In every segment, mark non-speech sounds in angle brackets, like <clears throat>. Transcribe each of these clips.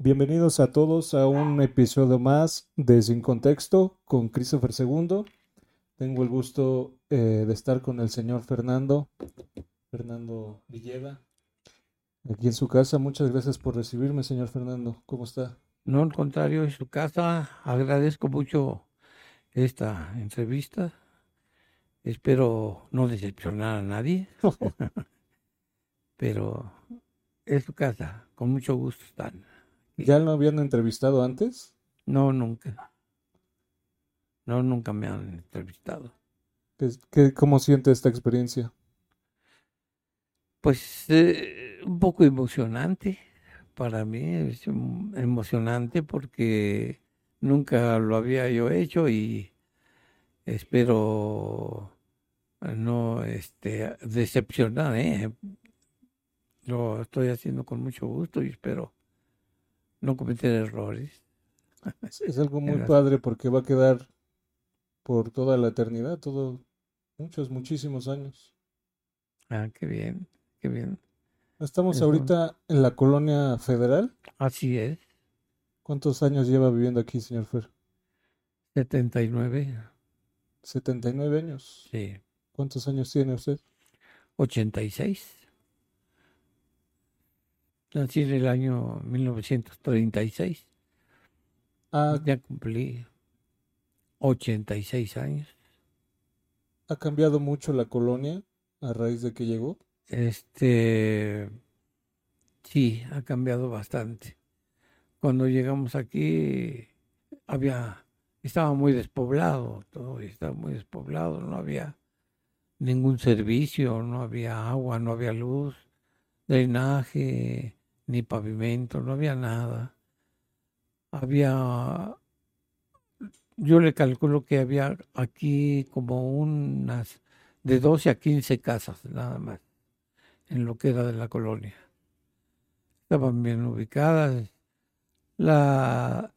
Bienvenidos a todos a un episodio más de Sin Contexto con Christopher II. Tengo el gusto eh, de estar con el señor Fernando, Fernando Villeda, aquí en su casa. Muchas gracias por recibirme, señor Fernando. ¿Cómo está? No, al contrario, en su casa. Agradezco mucho esta entrevista. Espero no decepcionar a nadie. <laughs> <laughs> Pero es su casa. Con mucho gusto están. ¿Ya lo habían entrevistado antes? No, nunca. No, nunca me han entrevistado. ¿Qué, qué- cómo siente esta experiencia? Pues eh, un poco emocionante para mí, es em- emocionante porque nunca lo había yo hecho y espero no este, decepcionar, ¿eh? Lo estoy haciendo con mucho gusto y espero no cometer errores. <laughs> Es, es algo muy padre porque va a quedar por toda la eternidad, todo, muchos, muchísimos años. Ah, qué bien, qué bien. Estamos Eso. ahorita en la colonia federal. Así es, ¿Cuántos años lleva viviendo aquí, señor Fer? 79, 79 años. sí, ¿Cuántos años tiene usted? 86. Nací en el año 1936. ¿Ha, Ya cumplí 86 años. ha cambiado mucho la colonia a raíz de que llegó? Este, sí, ha cambiado bastante. Cuando llegamos aquí, había, estaba muy despoblado, todo estaba muy despoblado, no había ningún servicio, no había agua, no había luz, drenaje, ni pavimento, no había nada. Había, yo le calculo que había aquí como unas de 12 a 15 casas, nada más, en lo que era de la colonia. Estaban bien ubicadas. La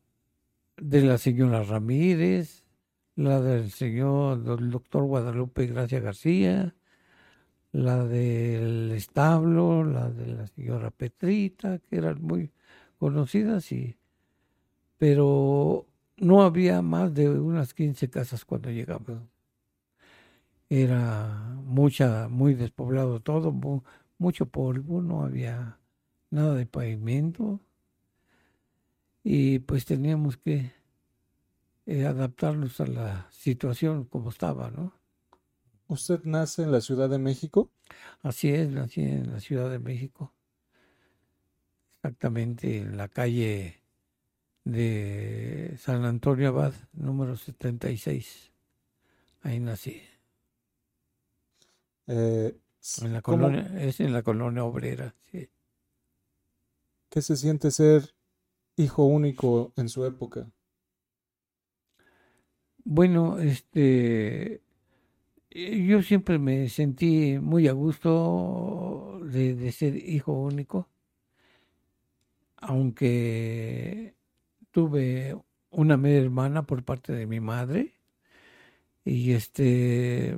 de la señora Ramírez, la del señor del doctor Guadalupe Gracia García, la del establo, la de la señora Petrita, que eran muy conocidas, y, pero no había más de unas 15 casas cuando llegamos. Era mucha, muy despoblado todo, mu- mucho polvo, no había nada de pavimento y pues teníamos que eh, adaptarnos a la situación como estaba, ¿no? ¿Usted nace en la Ciudad de México? Así es, nací en la Ciudad de México, exactamente en la calle de San Antonio Abad, número 76. Ahí nací, Eh, en la ¿cómo- colonia, es en la colonia obrera, sí. ¿Qué se siente ser hijo único en su época? Bueno, este, yo siempre me sentí muy a gusto de, de ser hijo único, aunque tuve una media hermana por parte de mi madre y este,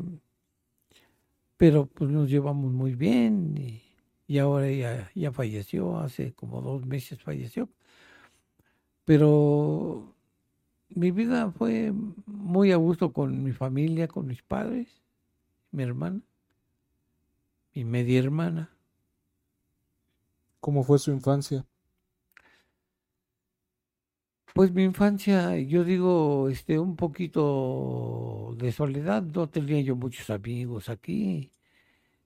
pero pues nos llevamos muy bien y, y ahora ella ya falleció, hace como dos meses falleció, pero mi vida fue muy a gusto con mi familia, con mis padres, mi hermana, mi media hermana. ¿Cómo fue su infancia? Pues mi infancia, yo digo, este, un poquito de soledad, no tenía yo muchos amigos aquí.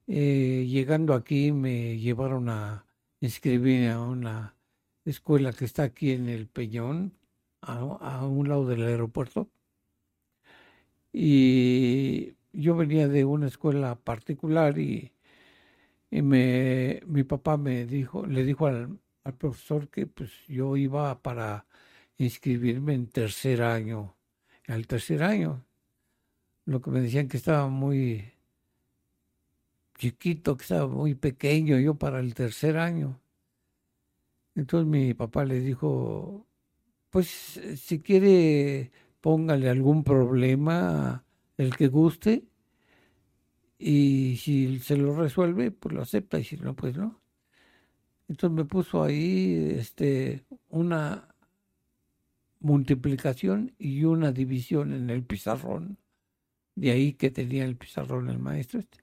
Eh, llegando aquí me llevaron a inscribirme a una escuela que está aquí en el Peñón, a, a un lado del aeropuerto. Y yo venía de una escuela particular y, y me, mi papá me dijo, le dijo al, al profesor que pues yo iba para inscribirme en tercer año, al tercer año. Lo que me decían que estaba muy chiquito, que estaba muy pequeño yo para el tercer año. Entonces mi papá le dijo, pues si quiere póngale algún problema, el que guste, y si se lo resuelve, pues lo acepta, y si no, pues no. Entonces me puso ahí este, una multiplicación y una división en el pizarrón. De ahí que tenía el pizarrón el maestro este.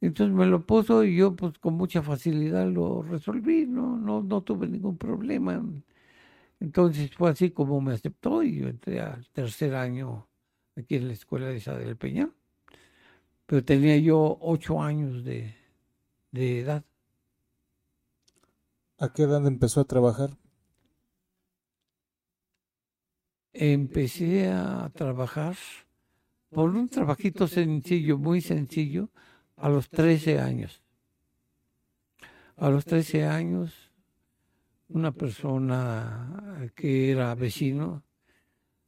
Entonces me lo puso y yo pues con mucha facilidad lo resolví, no, no, no tuve ningún problema. Entonces fue así como me aceptó y yo entré al tercer año aquí en la escuela de Isabel Peña. Pero tenía yo ocho años de, de edad. ¿A qué edad empezó a trabajar? Empecé a trabajar por un trabajito sencillo, muy sencillo, a los 13 años. A los 13 años, una persona que era vecino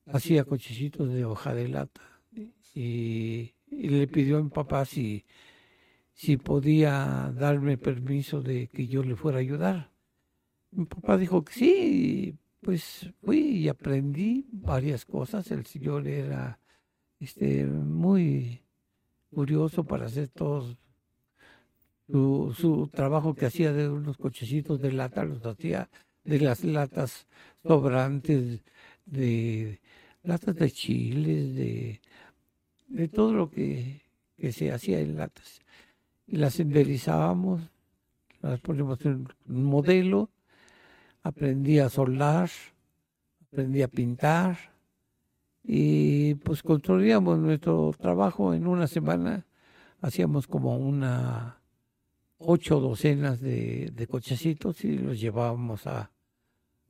hacía cochecitos de hoja de lata y, le pidió a mi papá si, si podía darme permiso de que yo le fuera a ayudar. Mi papá dijo que sí, pues fui y aprendí varias cosas. El señor era este, muy curioso para hacer todo su, trabajo que hacía de unos cochecitos de lata, los hacía de las latas sobrantes, de latas de chiles, de, de todo lo que, que se hacía en latas. Y las enderizábamos, las ponemos en un modelo, aprendí a soldar, aprendí a pintar, y pues construíamos nuestro trabajo en una semana, hacíamos como una ocho docenas de, cochecitos y los llevábamos a,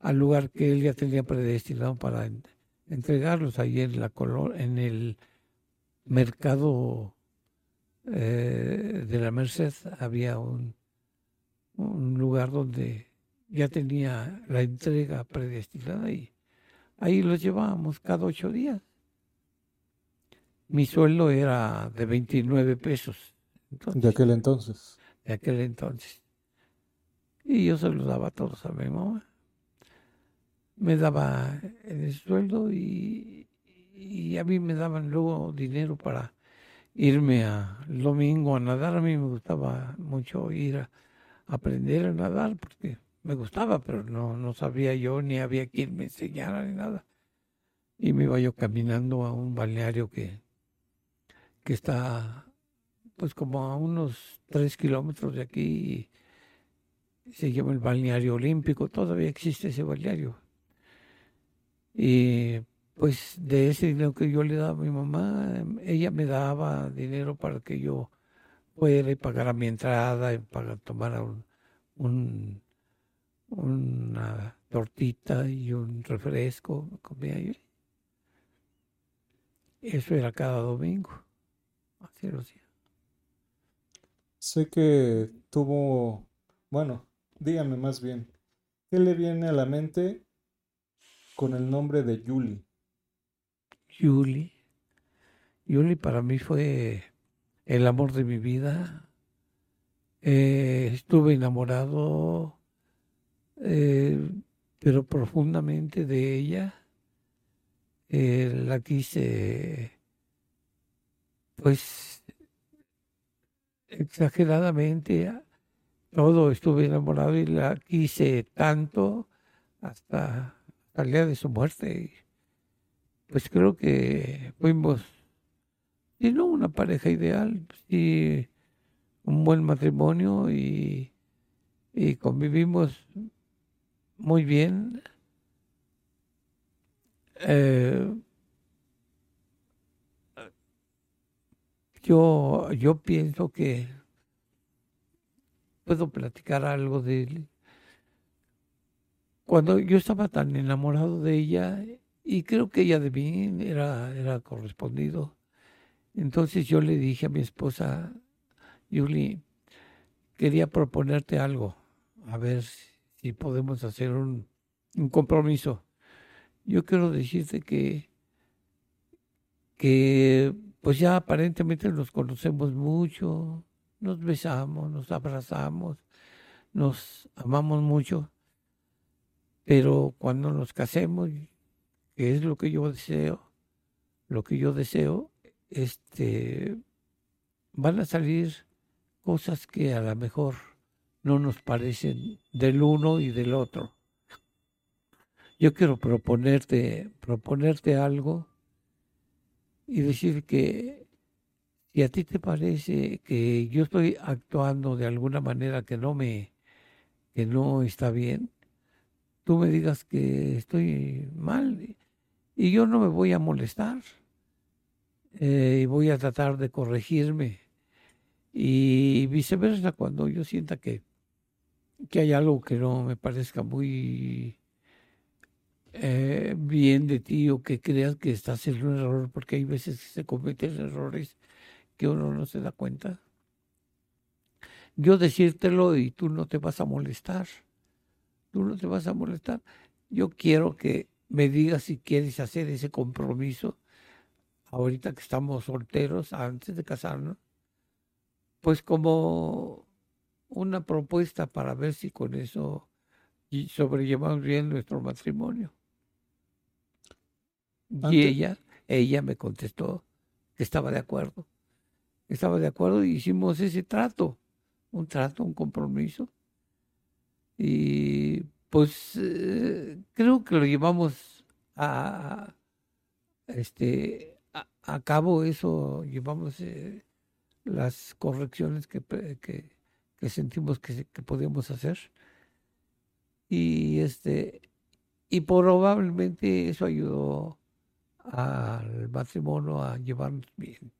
al lugar que él ya tenía predestinado para entregarlos ahí en la en el mercado eh, de la Merced había un, un lugar donde ya tenía la entrega predestinada y Ahí los llevábamos cada ocho días. Mi sueldo era de 29 pesos. de aquel entonces. De aquel entonces. Y yo se los daba a todos a mi mamá. Me daba el sueldo y, y a mí me daban luego dinero para irme a, el domingo a nadar. A mí me gustaba mucho ir a aprender a nadar porque me gustaba, pero no, no sabía yo ni había quien me enseñara ni nada. Y me iba yo caminando a un balneario que, que está pues como a unos tres kilómetros de aquí. Se llama el balneario olímpico, todavía existe ese balneario. Y pues de ese dinero que yo le daba a mi mamá, ella me daba dinero para que yo pudiera y pagara mi entrada y para tomar un una tortita y un refresco, comía yo. Eso era cada domingo. Así lo hacía. Sé que tuvo, bueno, dígame más bien, ¿qué le viene a la mente con el nombre de Yuli? Yuli. Yuli para mí fue el amor de mi vida. Eh, estuve enamorado eh, pero profundamente de ella. Eh, la quise, pues, exageradamente, todo estuve enamorado y la quise tanto hasta, el día de su muerte. Pues creo que fuimos, y no una pareja ideal, sí, un buen matrimonio y, y convivimos muy bien. Eh, yo, yo pienso que puedo platicar algo de él. Cuando yo estaba tan enamorado de ella, y creo que ella de mí era, era correspondido, entonces yo le dije a mi esposa, Julie, quería proponerte algo, a ver si podemos hacer un, compromiso. Yo quiero decirte que, que pues ya aparentemente nos conocemos mucho, nos besamos, nos abrazamos, nos amamos mucho, pero cuando nos casemos, que es lo que yo deseo, lo que yo deseo, este, van a salir cosas que a lo mejor no nos parecen del uno y del otro. yo quiero proponerte, proponerte algo y decir que si a ti te parece que yo estoy actuando de alguna manera que no me, que no está bien, tú me digas que estoy mal y yo no me voy a molestar eh, y voy a tratar de corregirme y viceversa cuando yo sienta que, que hay algo que no me parezca muy eh, bien de ti o que creas que estás en un error, porque hay veces que se cometen errores que uno no se da cuenta. Yo decírtelo y tú no te vas a molestar. Tú no te vas a molestar. Yo quiero que me digas si quieres hacer ese compromiso ahorita que estamos solteros, antes de casarnos, pues como una propuesta para ver si con eso sobrellevamos bien nuestro matrimonio. Y ella, ella me contestó que estaba de acuerdo. Estaba de acuerdo y hicimos ese trato, un trato, un compromiso. Y pues eh, creo que lo llevamos a, este, a, cabo eso, llevamos eh, las correcciones que, que, sentimos que, que podíamos hacer. Y este y probablemente eso ayudó al matrimonio a llevarnos bien.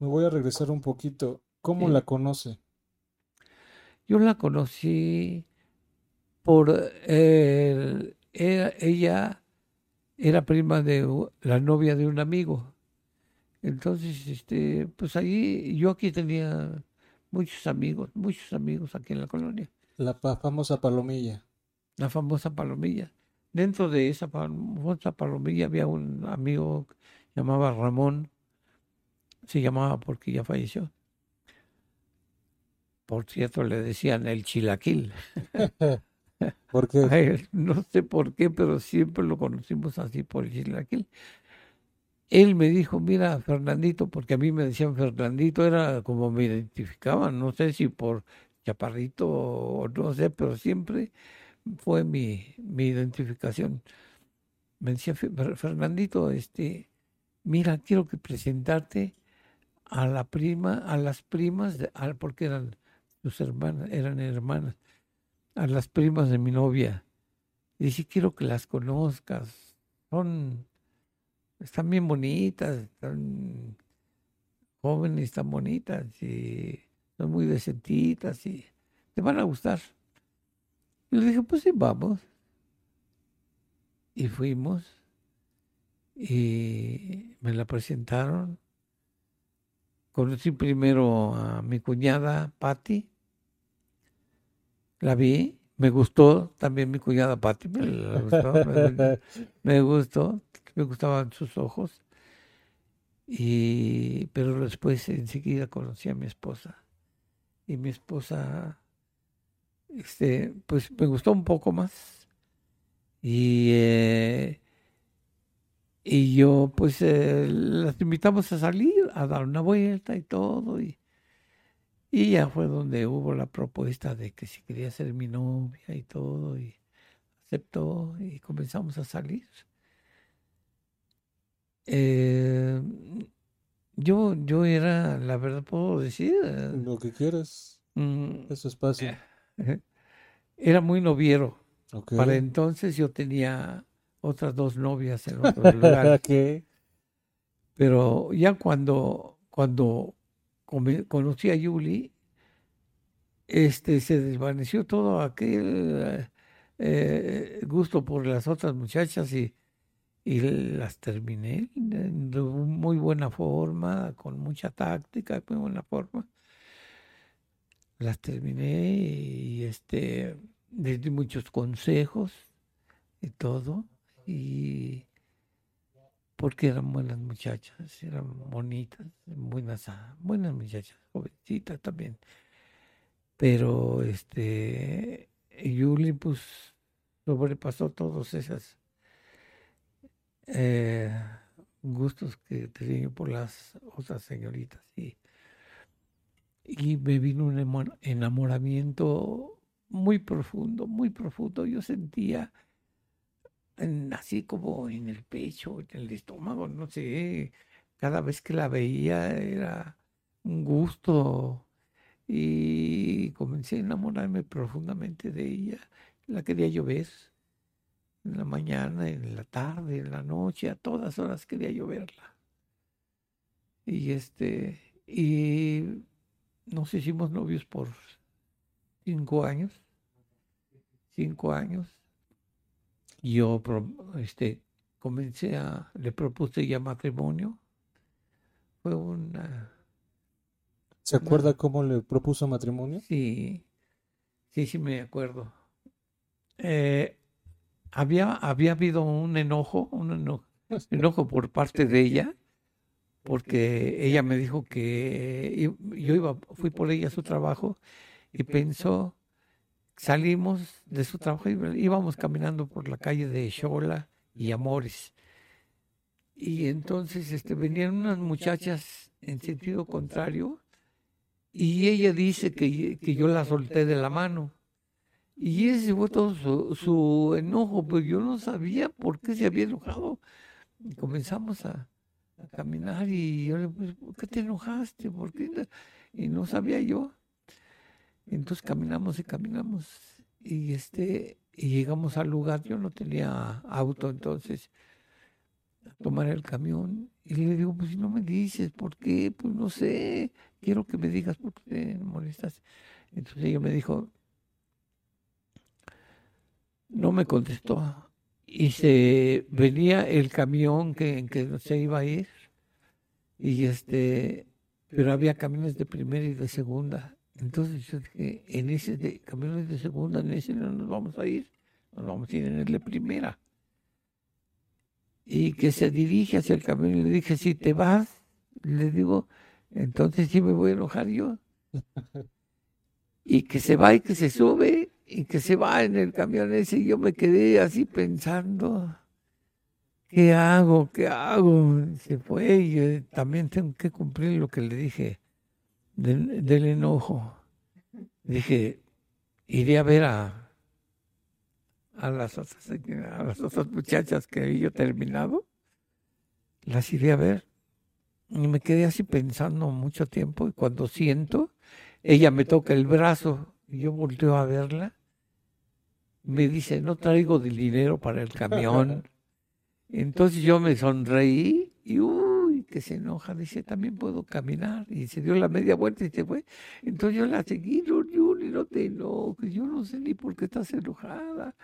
Me voy a regresar un poquito. ¿Cómo la conoce? Yo la conocí por ella era prima de la novia de un amigo. Entonces, este, pues ahí yo aquí tenía muchos amigos, muchos amigos aquí en la colonia. La famosa palomilla. La famosa palomilla dentro de esa famosa palomilla había un amigo llamaba Ramón, se llamaba porque ya falleció. Por cierto, le decían el chilaquil. <laughs> <laughs> ¿Por no sé por qué, pero siempre lo conocimos así por el chilaquil. Él me dijo, mira, Fernandito, porque a mí me decían Fernandito, era como me identificaban, no sé si por chaparrito o no sé, pero siempre fue mi, identificación. Me decía Fernandito, este, mira, quiero que presentarte a la prima, a las primas, porque eran sus hermanas, eran hermanas, a las primas de mi novia. Y dice, quiero que las conozcas. Son, están bien bonitas, están jóvenes, están bonitas y son muy decentitas y te van a gustar. Y le dije, pues sí, vamos. Y fuimos. Y me la presentaron. Conocí primero a mi cuñada Patti. La vi. Me gustó también mi cuñada Patti. Me, gustó, me, gustó. Me gustaban sus ojos. Y, pero después enseguida conocí a mi esposa. Y mi esposa este, pues me gustó un poco más. Y, eh, y yo, pues, eh, las invitamos a salir, a dar una vuelta y todo. Y, y ya fue donde hubo la propuesta de que si quería ser mi novia y todo. Y aceptó y comenzamos a salir. Eh, yo, yo era, la verdad puedo decir. Lo que quieras. Mm, Eso es fácil. Era muy noviero. Para entonces yo tenía otras dos novias en otro <laughs> lugar. Pero ya cuando, cuando conocí a Yuli, este, se desvaneció todo aquel eh, gusto por las otras muchachas y, y las terminé de muy buena forma, con mucha táctica, muy buena forma. Las terminé y este les di muchos consejos y todo y porque eran buenas muchachas, eran bonitas, buenas, buenas muchachas, jovencitas también. Pero este Yuli pues sobrepasó todos esos eh, gustos que tenía por las otras señoritas y y me vino un enamoramiento muy profundo, muy profundo. Yo sentía así como en el pecho, en el estómago, no sé. Cada vez que la veía era un gusto y comencé a enamorarme profundamente de ella. La quería llover en la mañana, en la tarde, en la noche, a todas horas quería yo verla. Y este, y nos hicimos novios por cinco años, cinco años. Yo este, comencé a, le propuse ya matrimonio. Fue una... ¿Se acuerda cómo le propuso matrimonio? Sí, sí, sí me acuerdo. Eh, había, había habido un enojo, un <laughs> enojo, por parte de ella, porque ella me dijo que yo iba, fui por ella a su trabajo y pensó, salimos de su trabajo y íbamos caminando por la calle de Xola y Amores. Y entonces este, venían unas muchachas en sentido contrario y ella dice que, que yo la solté de la mano. Y ese fue todo su, enojo, pero yo no sabía por qué se había enojado. Y comenzamos a, caminar y yo le dije, ¿por qué te enojaste? ¿Por qué? Y no sabía yo. Entonces caminamos y caminamos y este y llegamos al lugar. Yo no tenía auto entonces tomar el camión y le digo, pues si no me dices, ¿por qué? Pues no sé, quiero que me digas por qué te molestas. Entonces ella me dijo, no me contestó. Y se venía el camión que, en que se iba a ir. Y este, pero había camiones de primera y de segunda. Entonces yo dije, en ese de camiones de segunda, en ese no nos vamos a ir, nos vamos a ir en el de primera. Y que se dirige hacia el camión y le dije, si te vas, le digo, entonces sí me voy a enojar yo. <laughs> y que se va y que se sube y que se va en el camión ese y yo me quedé así pensando, ¿qué hago? ¿Qué hago? Se fue y también tengo que cumplir lo que le dije del, enojo. Dije, iré a ver a, a, las otras, a las otras muchachas que había yo terminado, las iré a ver. Y me quedé así pensando mucho tiempo y cuando siento, ella me toca el brazo y yo volteo a verla me dice, no traigo dinero para el camión. <laughs> Entonces yo me sonreí y uy, que se enoja, dice, también puedo caminar. Y se dio la media vuelta y se fue. Entonces yo la seguí, no, Yuli, no te enojes, yo no sé ni por qué estás enojada.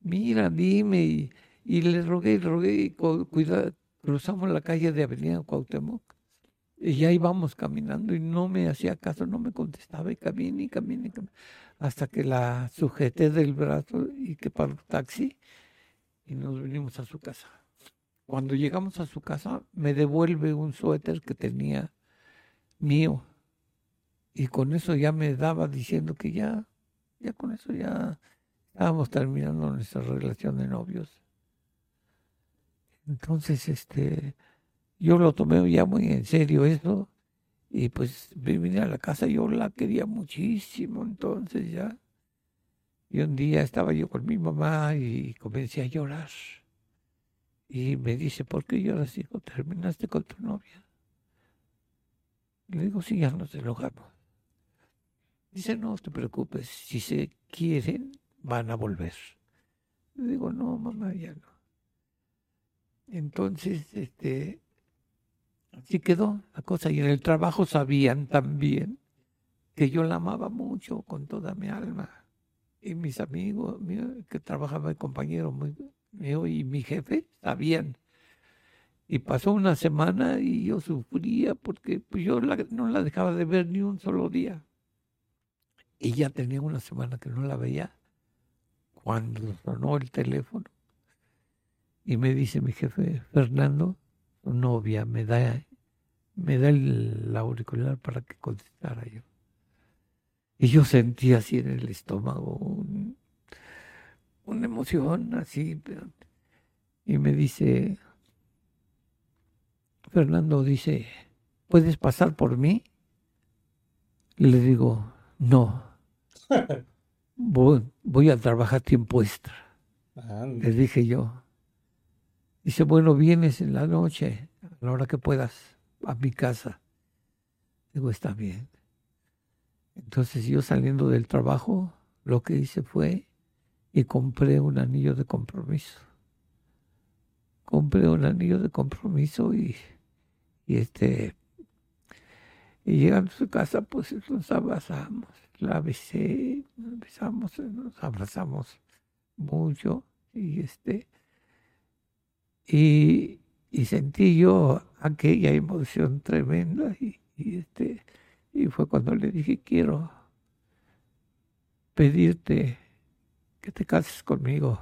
Mira, dime. Y, le rogué, rogué, cuidado, cruzamos la calle de Avenida Cuauhtémoc. Y ya íbamos caminando y no me hacía caso, no me contestaba y caminé y caminé. Y caminé hasta que la sujeté del brazo y que paró el taxi y nos vinimos a su casa. Cuando llegamos a su casa me devuelve un suéter que tenía mío y con eso ya me daba diciendo que ya, ya con eso ya estábamos terminando nuestra relación de novios. Entonces, este, yo lo tomé ya muy en serio eso y pues vine a la casa, yo la quería muchísimo, entonces ya. Y un día estaba yo con mi mamá y comencé a llorar. Y me dice, ¿por qué lloras, hijo? ¿Terminaste con tu novia? Le digo, sí, ya nos enojamos. Dice, no te preocupes, si se quieren, van a volver. Le digo, no, mamá, ya no. Entonces, este, Así quedó la cosa. Y en el trabajo sabían también que yo la amaba mucho con toda mi alma. Y mis amigos que trabajaba el compañero mío y mi jefe sabían. Y pasó una semana y yo sufría porque pues, yo no la dejaba de ver ni un solo día. Y ya tenía una semana que no la veía cuando sonó el teléfono. Y me dice mi jefe, Fernando, novia me da, me da el auricular para que contestara yo. Y yo sentí así en el estómago una emoción así. Y me dice, Fernando dice, ¿puedes pasar por mí? le digo, no, <laughs> voy, voy a trabajar tiempo extra. Le dije yo. Dice, bueno, vienes en la noche, a la hora que puedas, a mi casa. Digo, está bien. Entonces yo saliendo del trabajo, lo que hice fue y compré un anillo de compromiso. Compré un anillo de compromiso y, y este y llegando a su casa, pues nos abrazamos. La besé, nos besamos, nos abrazamos mucho y este y, y sentí yo aquella emoción tremenda y, y este y fue cuando le dije quiero pedirte que te cases conmigo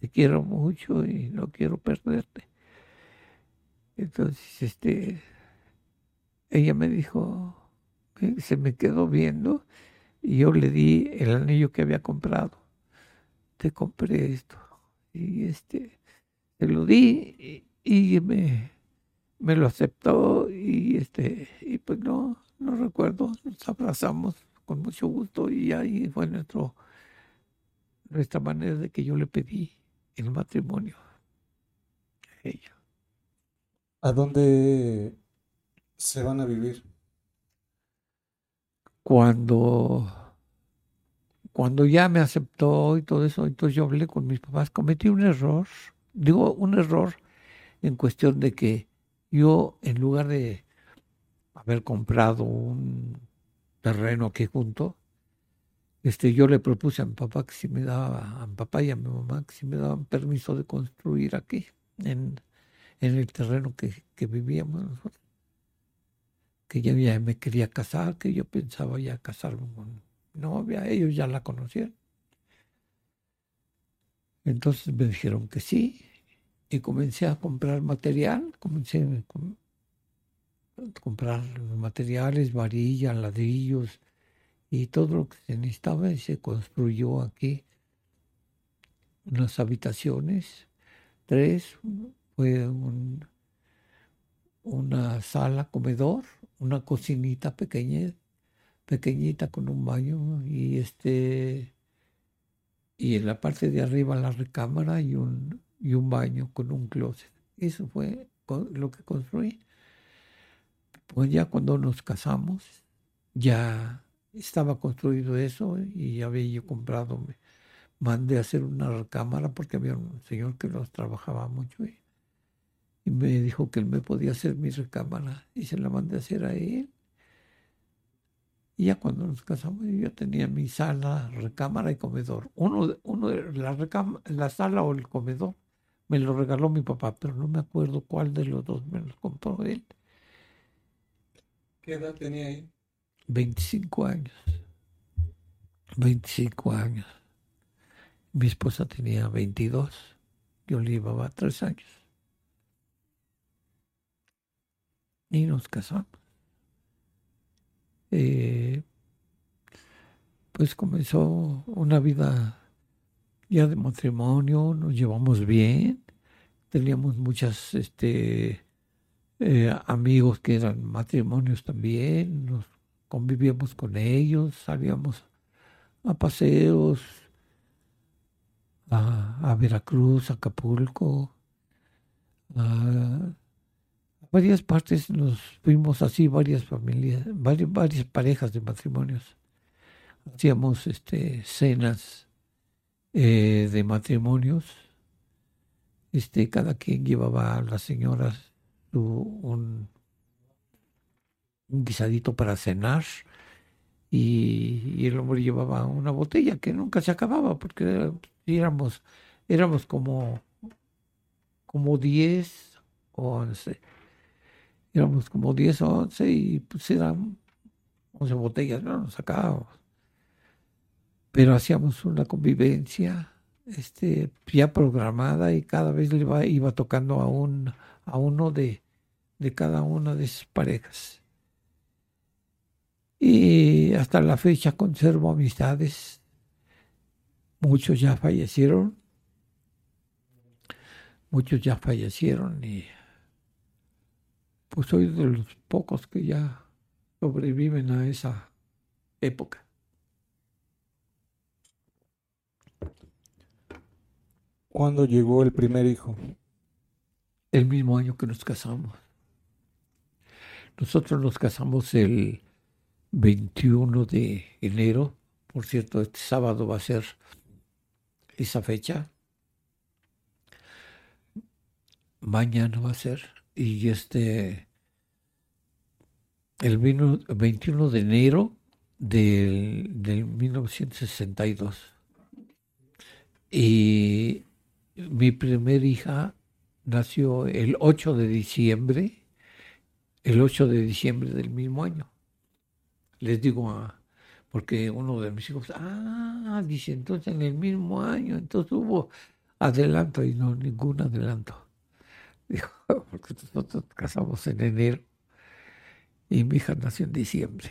te quiero mucho y no quiero perderte entonces este ella me dijo, se me quedó viendo y yo le di el anillo que había comprado. Te compré esto. Y este, se lo di y, me, me, lo aceptó y este, y pues no, no recuerdo, nos abrazamos con mucho gusto y ahí fue nuestro, nuestra manera de que yo le pedí el matrimonio a ella. ¿A dónde se van a vivir? Cuando, cuando ya me aceptó y todo eso, entonces yo hablé con mis papás, cometí un error, digo un error en cuestión de que yo en lugar de haber comprado un terreno aquí junto, este, yo le propuse a mi papá que si me daba, a mi papá y a mi mamá que si me daban permiso de construir aquí, en, en el terreno que, que vivíamos nosotros que yo ya me quería casar, que yo pensaba ya casarme con novia, ellos ya la conocían. Entonces me dijeron que sí y comencé a comprar material, comencé a comprar materiales, varillas, ladrillos y todo lo que se necesitaba y se construyó aquí unas habitaciones, tres, fue un, una sala comedor, una cocinita pequeña, pequeñita con un baño y este y en la parte de arriba la recámara y un, y un baño con un closet. Eso fue lo que construí. Pues ya cuando nos casamos, ya estaba construido eso y había yo comprado, me mandé a hacer una recámara porque había un señor que nos trabajaba mucho y y me dijo que él me podía hacer mi recámara y se la mandé a hacer a él. Y ya cuando nos casamos yo tenía mi sala, recámara y comedor. Uno, uno la, la sala o el comedor me lo regaló mi papá, pero no me acuerdo cuál de los dos me lo compró él. ¿Qué edad tenía ahí? 25 años. 25 años. Mi esposa tenía 22. Yo le llevaba tres años. y nos casamos. Eh, pues comenzó una vida ya de matrimonio, nos llevamos bien, teníamos muchas este, eh, amigos que eran matrimonios también, nos convivíamos con ellos, salíamos a paseos, a, Veracruz, a Acapulco, a varias partes nos fuimos así, varias familias, varias, varias parejas de matrimonios. Hacíamos este, cenas eh, de matrimonios. Este, cada quien llevaba a las señoras un, un guisadito para cenar y, el hombre llevaba una botella que nunca se acababa porque éramos, éramos como, como 10 o 11 éramos como 10 o 11 y pues eran 11 botellas, no nos sacábamos. Pero hacíamos una convivencia este, ya programada y cada vez le iba, iba tocando a, un, a uno de, de cada una de esas parejas. Y hasta la fecha conservo amistades. Muchos ya fallecieron. Muchos ya fallecieron y pues soy de los pocos que ya sobreviven a esa época. ¿Cuándo llegó el primer hijo? El mismo año que nos casamos. Nosotros nos casamos el 21 de enero. Por cierto, este sábado va a ser esa fecha. Mañana va a ser. Y este, el 21 de enero del, del 1962. Y mi primer hija nació el 8 de diciembre, el 8 de diciembre del mismo año. Les digo, a, porque uno de mis hijos, ah, dice, entonces en el mismo año, entonces hubo adelanto y no, ningún adelanto. <laughs> Dijo, porque nosotros casamos en enero y mi hija nació en diciembre.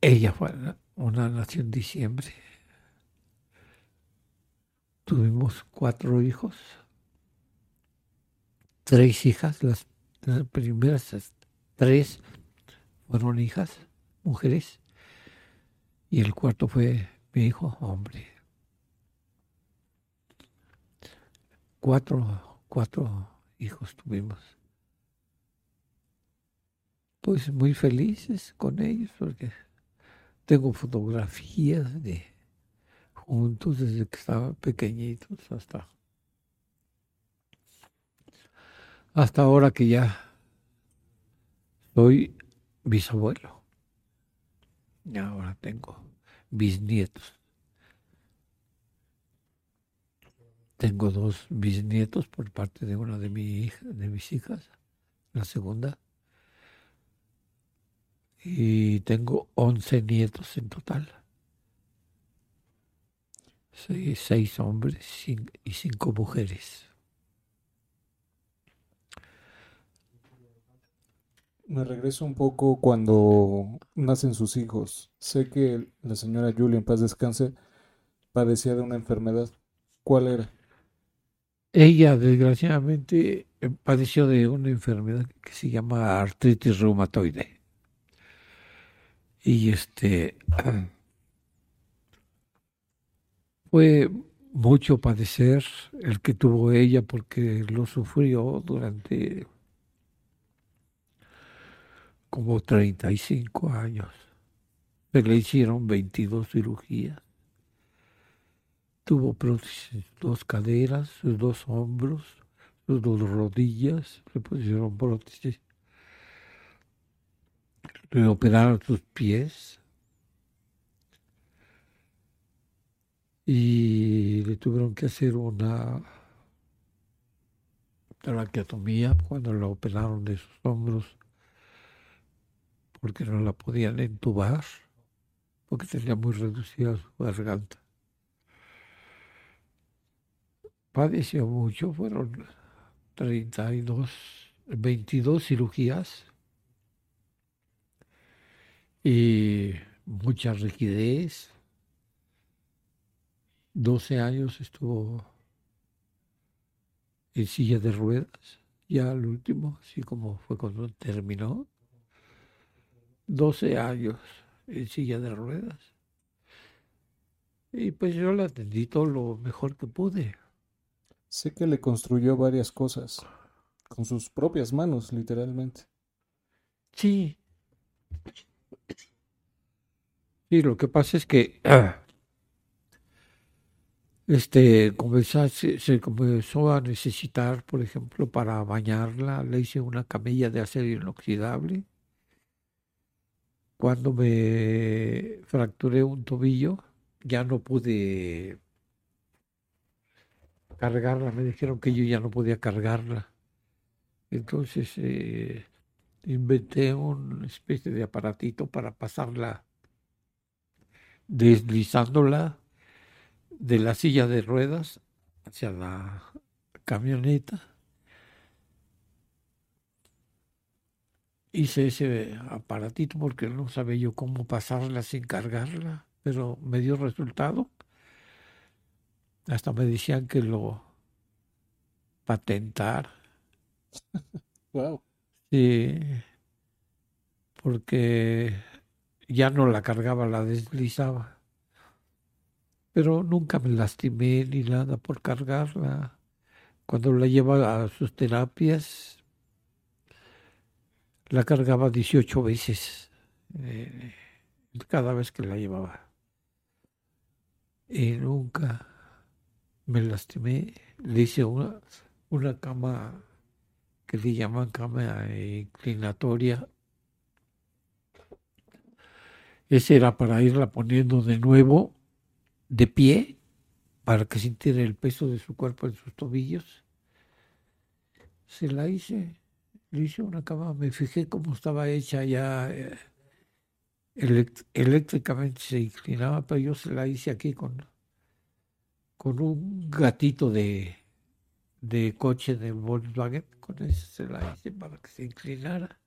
Ella fue una nació en diciembre. Tuvimos cuatro hijos, tres hijas, las, primeras tres fueron hijas, mujeres, y el cuarto fue mi hijo, hombre. Cuatro, cuatro hijos tuvimos. Pues muy felices con ellos porque tengo fotografías de juntos desde que estaban pequeñitos hasta hasta ahora que ya soy bisabuelo. Y ahora tengo bisnietos. Tengo dos bisnietos por parte de una de, de mis hijas, la segunda. Y tengo once nietos en total seis hombres y cinco mujeres. Me regreso un poco cuando nacen sus hijos. Sé que la señora Julia, en paz descanse, padecía de una enfermedad. ¿Cuál era? Ella, desgraciadamente, eh, padeció de una enfermedad que se llama artritis reumatoide. Y este <clears throat> Fue mucho padecer el que tuvo ella porque lo sufrió durante como 35 años. Se le hicieron 22 cirugías. Tuvo prótesis, dos caderas, sus dos hombros, sus dos rodillas, le pusieron prótesis. Le operaron sus pies, y le tuvieron que hacer una traqueotomía cuando la operaron de sus hombros porque no la podían entubar porque tenía muy reducida su garganta. Padeció mucho, fueron 32, 22 cirugías y mucha rigidez, 12 años estuvo en silla de ruedas, ya al último, así como fue cuando terminó. 12 años en silla de ruedas. Y pues yo la atendí todo lo mejor que pude. Sé que le construyó varias cosas, con sus propias manos, literalmente. Sí. Sí, lo que pasa es que ah, <clears throat> este, comenzó, se, comenzó a necesitar, por ejemplo, para bañarla, le hice una camilla de acero inoxidable. Cuando me fracturé un tobillo, ya no pude cargarla, me dijeron que yo ya no podía cargarla. Entonces eh, inventé una especie de aparatito para pasarla deslizándola de la silla de ruedas hacia la camioneta. Hice ese aparatito porque no sabía yo cómo pasarla sin cargarla, pero me dio resultado. Hasta me decían que lo patentar. <laughs> Wow. Sí, porque ya no la cargaba, la deslizaba. pero nunca me lastimé ni nada por cargarla. Cuando la llevaba a sus terapias, la cargaba 18 veces eh, cada vez que la llevaba. Y nunca me lastimé. Le hice una, una cama que le llaman cama inclinatoria. Ese era para irla poniendo de nuevo de pie para que sintiera el peso de su cuerpo en sus tobillos. Se la hice, le hice una cama, me fijé cómo estaba hecha ya, eh, eléctricamente se inclinaba, pero yo se la hice aquí con, con un gatito de, de coche de Volkswagen, con eso se la hice para que se inclinara.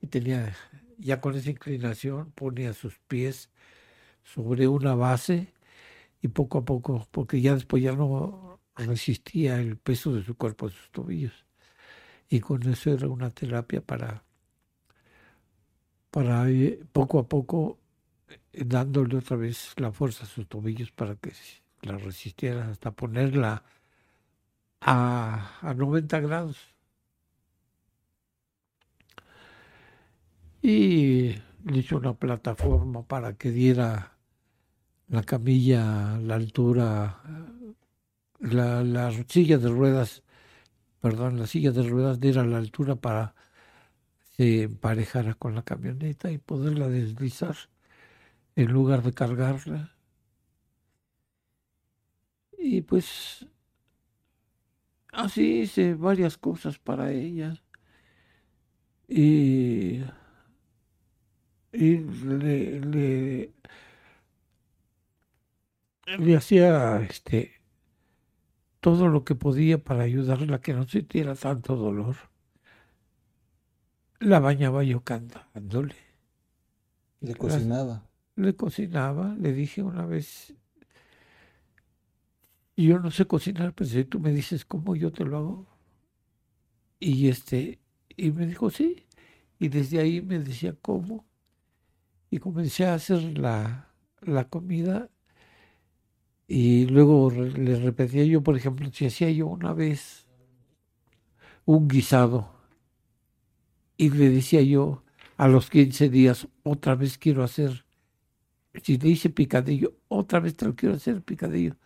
Y tenía, ya con esa inclinación, ponía sus pies sobre una base y poco a poco, porque ya después ya no resistía el peso de su cuerpo a sus tobillos. Y con eso era una terapia para, para eh, poco a poco eh, dándole otra vez la fuerza a sus tobillos para que la resistiera hasta ponerla a, a 90 grados. Y le hizo una plataforma para que diera la camilla, la altura, la, la silla de ruedas, perdón, la silla de ruedas diera la altura para se emparejara con la camioneta y poderla deslizar en lugar de cargarla. Y pues así hice varias cosas para ella. Y, y le, le hacía este todo lo que podía para ayudarla a que no sintiera tanto dolor. La bañaba yo cantándole. Le cocinaba. Le cocinaba, le dije una vez, yo no sé cocinar, pero si tú me dices cómo yo te lo hago. Y este, y me dijo sí. Y desde ahí me decía cómo. Y comencé a hacer la, la comida y luego le repetía yo, por ejemplo, si hacía yo una vez un guisado y le decía yo a los 15 días, otra vez quiero hacer, si le hice picadillo, otra vez te lo quiero hacer picadillo.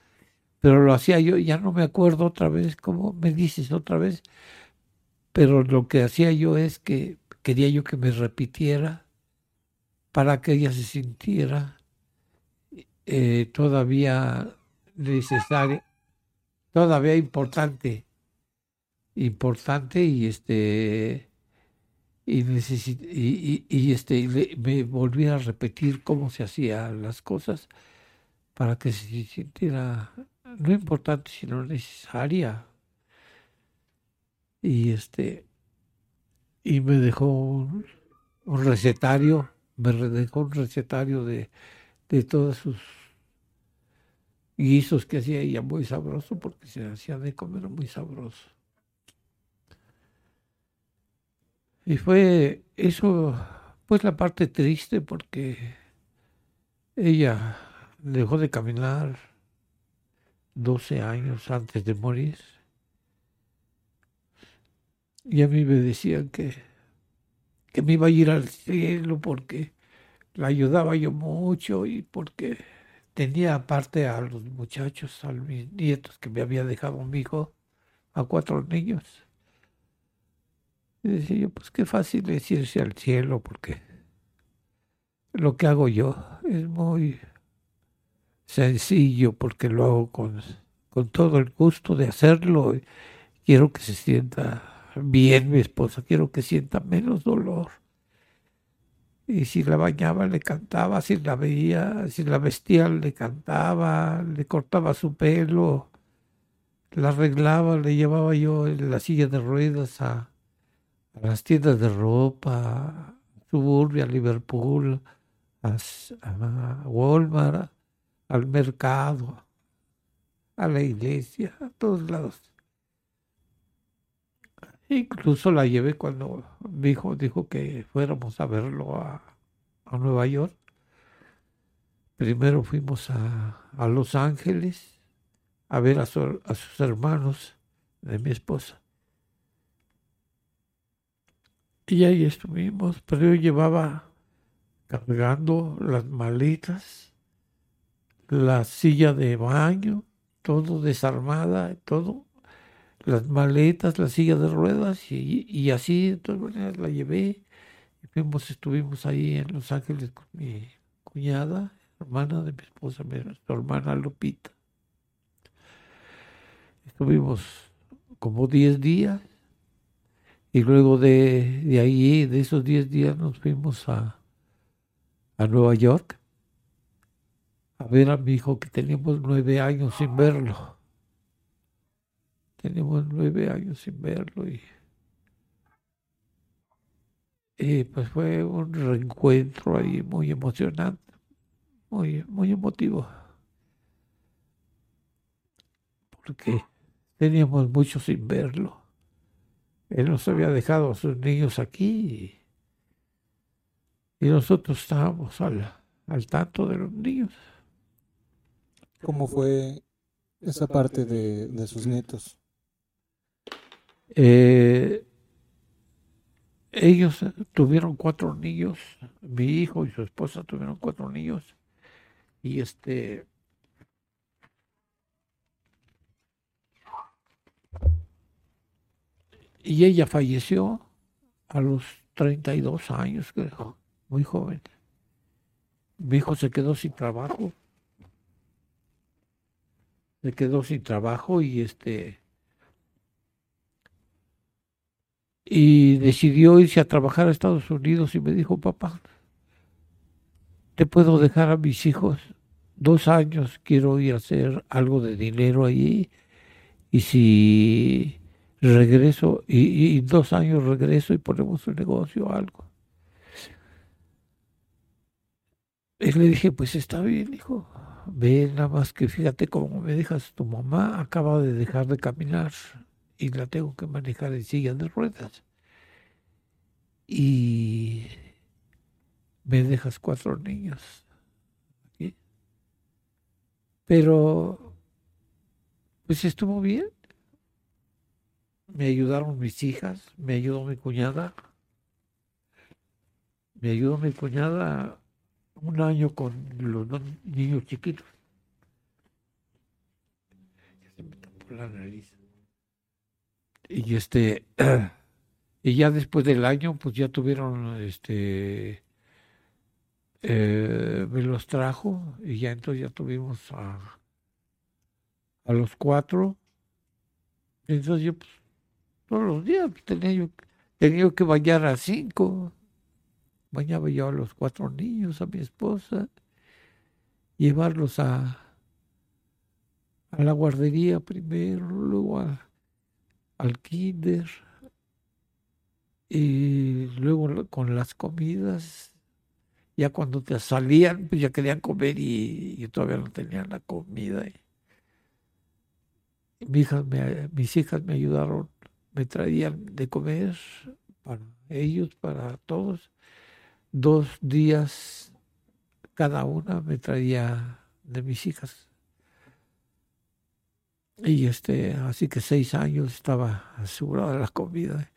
Pero lo hacía yo, ya no me acuerdo otra vez, cómo me dices otra vez, pero lo que hacía yo es que quería yo que me repitiera para que ella se sintiera eh, todavía necesaria, todavía importante, importante y este y, y, y, este me volví a repetir cómo se hacían las cosas para que se sintiera no importante sino necesaria. Y este y me dejó un recetario me dejó un recetario de de todas sus guisos que hacía ella muy sabroso porque se hacía de comer muy sabroso. Y fue eso, pues la parte triste porque ella dejó de caminar 12 años antes de morir. Y a mí me decían que, que me iba a ir al cielo porque la ayudaba yo mucho y porque tenía aparte a los muchachos, a mis nietos que me había dejado mi hijo, a cuatro niños. Y decía yo, pues qué fácil es irse al cielo porque lo que hago yo es muy sencillo porque lo hago con, con todo el gusto de hacerlo. Quiero que se sienta bien mi esposa, quiero que sienta menos dolor y si la bañaba le cantaba, si la veía, si la vestía le cantaba, le cortaba su pelo, la arreglaba, le llevaba yo en la silla de ruedas a, las tiendas de ropa, Suburbia, a Liverpool, a Walmart, al mercado, a la iglesia, a todos lados. Incluso la llevé cuando mi hijo dijo que fuéramos a verlo a, Nueva York. primero fuimos a, a Los Ángeles a ver a, a sus hermanos de mi esposa. Y ahí estuvimos, pero yo llevaba cargando las maletas, la silla de baño, todo desarmada, todo, las maletas, la silla de ruedas, y, así de todas maneras la llevé. Y fuimos, estuvimos ahí en Los Ángeles con mi cuñada, hermana de mi esposa, mi, hermana Lupita. Estuvimos como 10 días y luego de, de ahí, de esos 10 días, nos fuimos a, a Nueva York a ver a mi hijo que teníamos nueve años sin verlo. Teníamos nueve años sin verlo y, y pues fue un reencuentro ahí muy emocionante, muy, muy emotivo. Porque teníamos mucho sin verlo. Él nos había dejado a sus niños aquí y, y nosotros estábamos al, al tanto de los niños. ¿Cómo fue esa parte de, de sus nietos? Eh, ellos tuvieron cuatro niños, mi hijo y su esposa tuvieron cuatro niños y este y ella falleció a los 32 años, creo, muy joven. Mi hijo se quedó sin trabajo. Se quedó sin trabajo y este y decidió irse a trabajar a Estados Unidos y me dijo, papá, te puedo dejar a mis hijos dos años, quiero ir a hacer algo de dinero allí y si regreso, y, dos años regreso y ponemos un negocio o algo. Y le dije, pues está bien, hijo, ve nada más que fíjate cómo me dejas tu mamá, acaba de dejar de caminar y la tengo que manejar en silla de ruedas. Y me dejas cuatro niños. aquí. Pero, pues estuvo bien. Me ayudaron mis hijas, me ayudó mi cuñada. Me ayudó mi cuñada un año con los dos niños chiquitos. Ya se la nariz. Y este, <clears throat> y ya después del año, pues ya tuvieron, este, eh, me los trajo y ya entonces ya tuvimos a, a los cuatro. Entonces yo, pues, todos los días pues, tenía yo, tenía que bañar a cinco. Bañaba yo a los cuatro niños, a mi esposa, llevarlos a, a la guardería primero, luego a, al kinder y luego con las comidas. Ya cuando te salían pues ya querían comer y, y todavía no tenían la comida. Y, y mi hija me- mis hijas me ayudaron me traían de comer para ellos para todos. Dos días cada una me traía de mis hijas y este, así que seis años estaba asegurada la comida.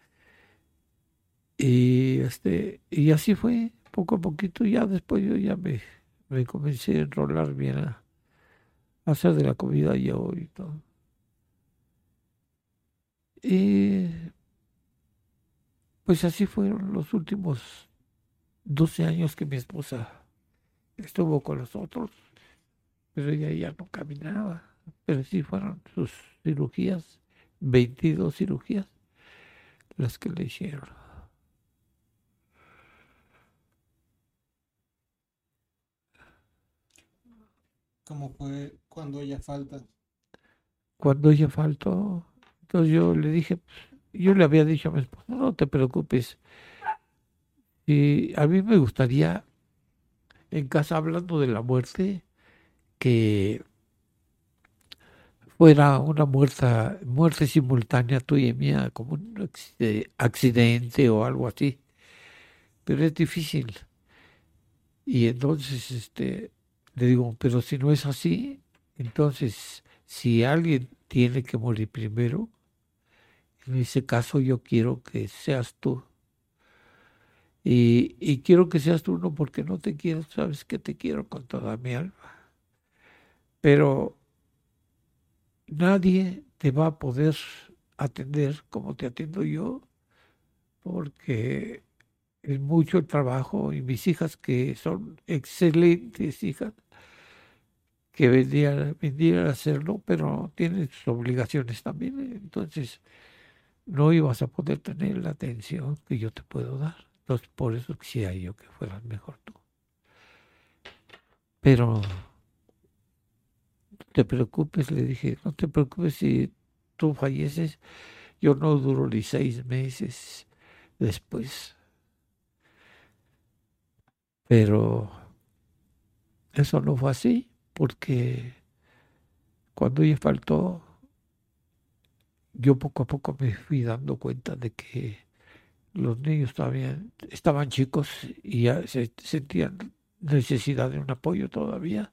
Y este, y así fue, poco a poquito, ya después yo ya me, me comencé a enrolar bien a, hacer de la comida yo y todo. Y pues así fueron los últimos 12 años que mi esposa estuvo con nosotros, pero ella ya no caminaba pero sí fueron sus cirugías, 22 cirugías, las que le hicieron. ¿Cómo fue cuando ella falta? Cuando ella faltó, entonces yo le dije, pues, yo le había dicho a mi esposa, no te preocupes, y a mí me gustaría, en casa hablando de la muerte, que fuera una muerta, muerte simultánea tuya y mía, como un acci- accidente o algo así. Pero es difícil. Y entonces, este, Le digo, pero si no es así, entonces, si alguien tiene que morir primero, en ese caso yo quiero que seas tú. Y, y, quiero que seas tú no porque no te quiero, sabes que te quiero con toda mi alma. Pero nadie te va a poder atender como te atiendo yo, porque es mucho el trabajo y mis hijas que son excelentes hijas, que vendrían, vendrían a hacerlo, pero tienen sus obligaciones también. Entonces, no ibas a poder tener la atención que yo te puedo dar. Entonces, por eso quisiera yo que fueras mejor tú. Pero te preocupes, le dije, no te preocupes si tú falleces, yo no duro ni seis meses después. Pero eso no fue así, porque cuando ella faltó, yo poco a poco me fui dando cuenta de que los niños todavía estaban chicos y ya se sentían necesidad de un apoyo todavía.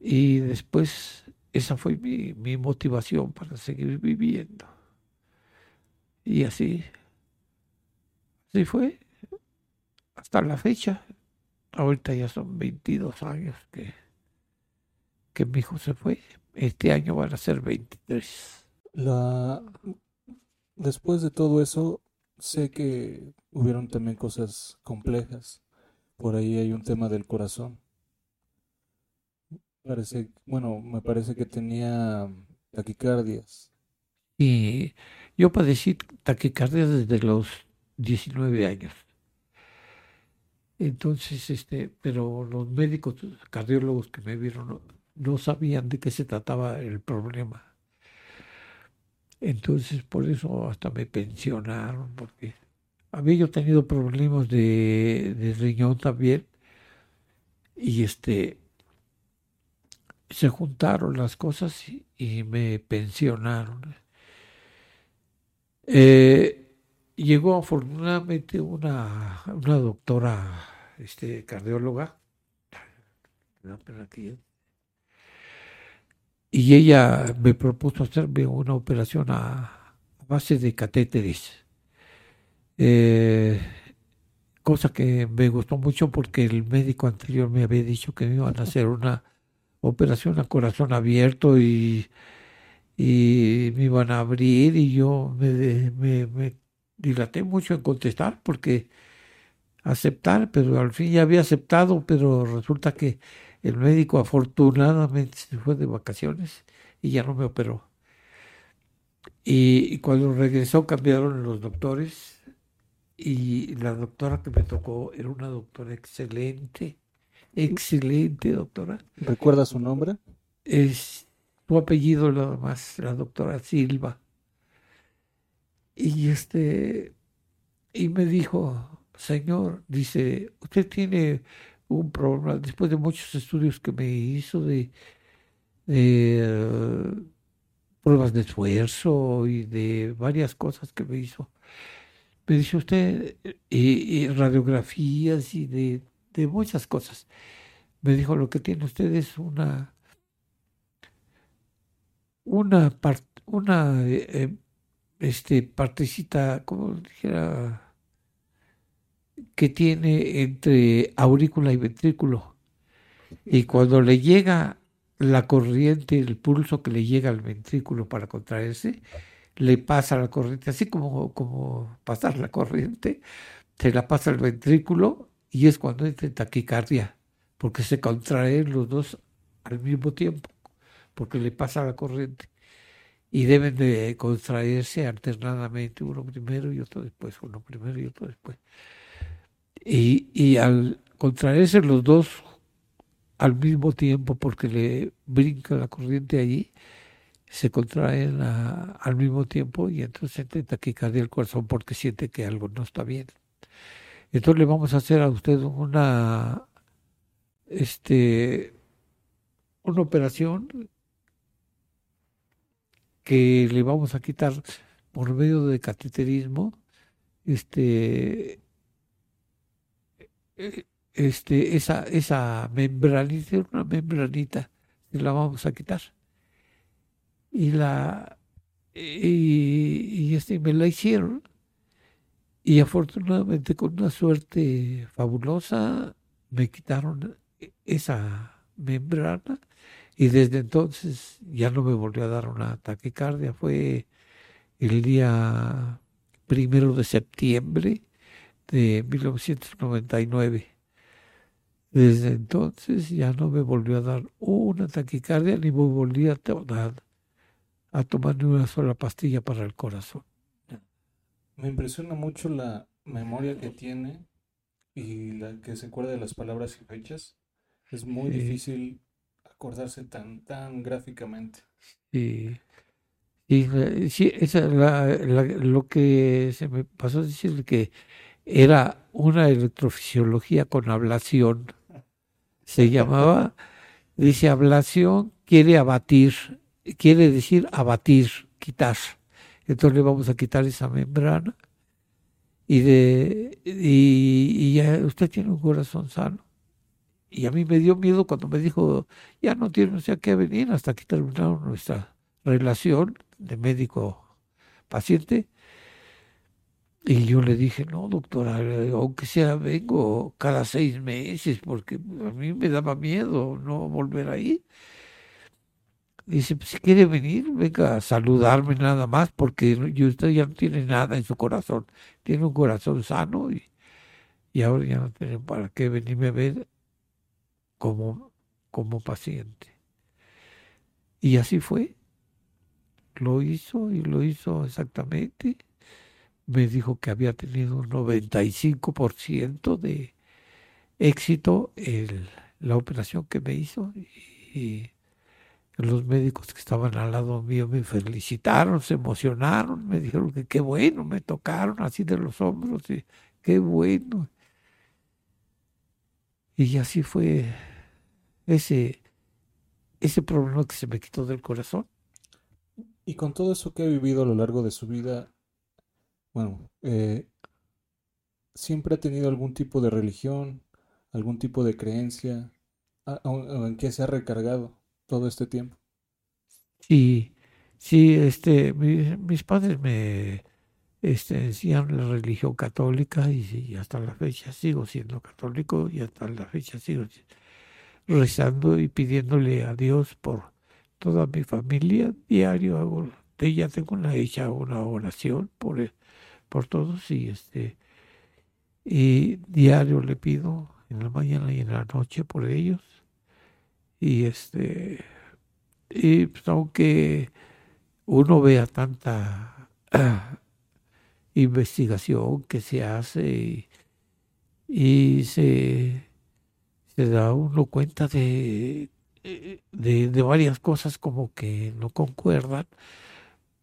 Y después esa fue mi, mi motivación para seguir viviendo. Y así, así fue hasta la fecha. Ahorita ya son 22 años que, que mi hijo se fue. Este año van a ser 23. La... Después de todo eso, sé que hubieron también cosas complejas. Por ahí hay un tema del corazón. Bueno, me parece que tenía taquicardias. Y yo padecí taquicardias desde los 19 años. Entonces, este, pero los médicos cardiólogos que me vieron no, no sabían de qué se trataba el problema. Entonces, por eso hasta me pensionaron, porque había yo tenido problemas de riñón también. Y este, se juntaron las cosas y, me pensionaron. Eh, llegó afortunadamente una, una doctora este, cardióloga, y ella me propuso hacerme una operación a, base de catéteres. Eh, cosa que me gustó mucho porque el médico anterior me había dicho que me iban a hacer una operación a corazón abierto y, y me iban a abrir y yo me, me, dilaté mucho en contestar porque aceptar, pero al fin ya había aceptado, pero resulta que el médico afortunadamente se fue de vacaciones y ya no me operó. Y, y cuando regresó cambiaron los doctores y la doctora que me tocó era una doctora excelente Excelente, doctora. ¿Recuerda su nombre? Es su apellido nada más, la doctora Silva. Y este, y me dijo, señor, dice, usted tiene un problema, después de muchos estudios que me hizo de, de pruebas de esfuerzo y de varias cosas que me hizo. Me dice usted, y radiografías y de de muchas cosas. Me dijo, lo que tiene usted es una, una, una eh, eh, este, partecita, como dijera, que tiene entre aurícula y ventrículo. Y cuando le llega la corriente, el pulso que le llega al ventrículo para contraerse, le pasa la corriente, así como, como pasar la corriente, se la pasa al ventrículo y es cuando entra en taquicardia, porque se contraen los dos al mismo tiempo, porque le pasa la corriente. Y deben de contraerse alternadamente, uno primero y otro después, uno primero y otro después. Y, y al contraerse los dos al mismo tiempo, porque le brinca la corriente allí, se contraen al mismo tiempo y entonces en taquicardia el corazón porque siente que algo no está bien. Entonces le vamos a hacer a usted una, este, una operación que le vamos a quitar por medio de cateterismo, este, este, esa, esa membranita, una membranita, la vamos a quitar. Y la y, este, me la hicieron. Y afortunadamente con una suerte fabulosa me quitaron esa membrana y desde entonces ya no me volvió a dar una taquicardia. Fue el día primero de septiembre de 1999. Desde entonces ya no me volvió a dar una taquicardia ni me volví a, a tomar ni una sola pastilla para el corazón. Me impresiona mucho la memoria que tiene y la que se acuerda de las palabras y fechas. Es muy difícil acordarse tan, tan gráficamente. Sí. Y sí, esa, lo que se me pasó a decir que era una electrofisiología con ablación. Se llamaba, dice ablación, quiere abatir quiere decir abatir, quitar. Entonces le vamos a quitar esa membrana y, de, y, ya usted tiene un corazón sano. Y a mí me dio miedo cuando me dijo, ya no tiene usted que venir hasta que terminaron nuestra relación de médico-paciente. Y yo le dije, no, doctora, aunque sea vengo cada seis meses, porque a mí me daba miedo no volver ahí. Dice, pues, si quiere venir, venga a saludarme nada más, porque usted ya no tiene nada en su corazón. Tiene un corazón sano y, y ahora ya no tiene para qué venirme a ver como, como paciente. Y así fue. Lo hizo y lo hizo exactamente. Me dijo que había tenido un 95% de éxito la operación que me hizo y los médicos que estaban al lado mío me felicitaron, se emocionaron, me dijeron que qué bueno, me tocaron así de los hombros, y qué bueno. Y así fue ese, ese problema que se me quitó del corazón. Y con todo eso que ha vivido a lo largo de su vida, bueno, eh, siempre ha tenido algún tipo de religión, algún tipo de creencia, en qué se ha recargado todo este tiempo. Sí, sí, este, mis padres me este, la religión católica y, hasta la fecha sigo siendo católico y hasta la fecha sigo rezando y pidiéndole a Dios por toda mi familia. Diario hago, ya tengo una hecha una oración por, por todos y este y diario le pido en la mañana y en la noche por ellos y este, y pues, aunque uno vea tanta <clears throat> investigación que se hace y, se, se, da uno cuenta de, de, varias cosas como que no concuerdan,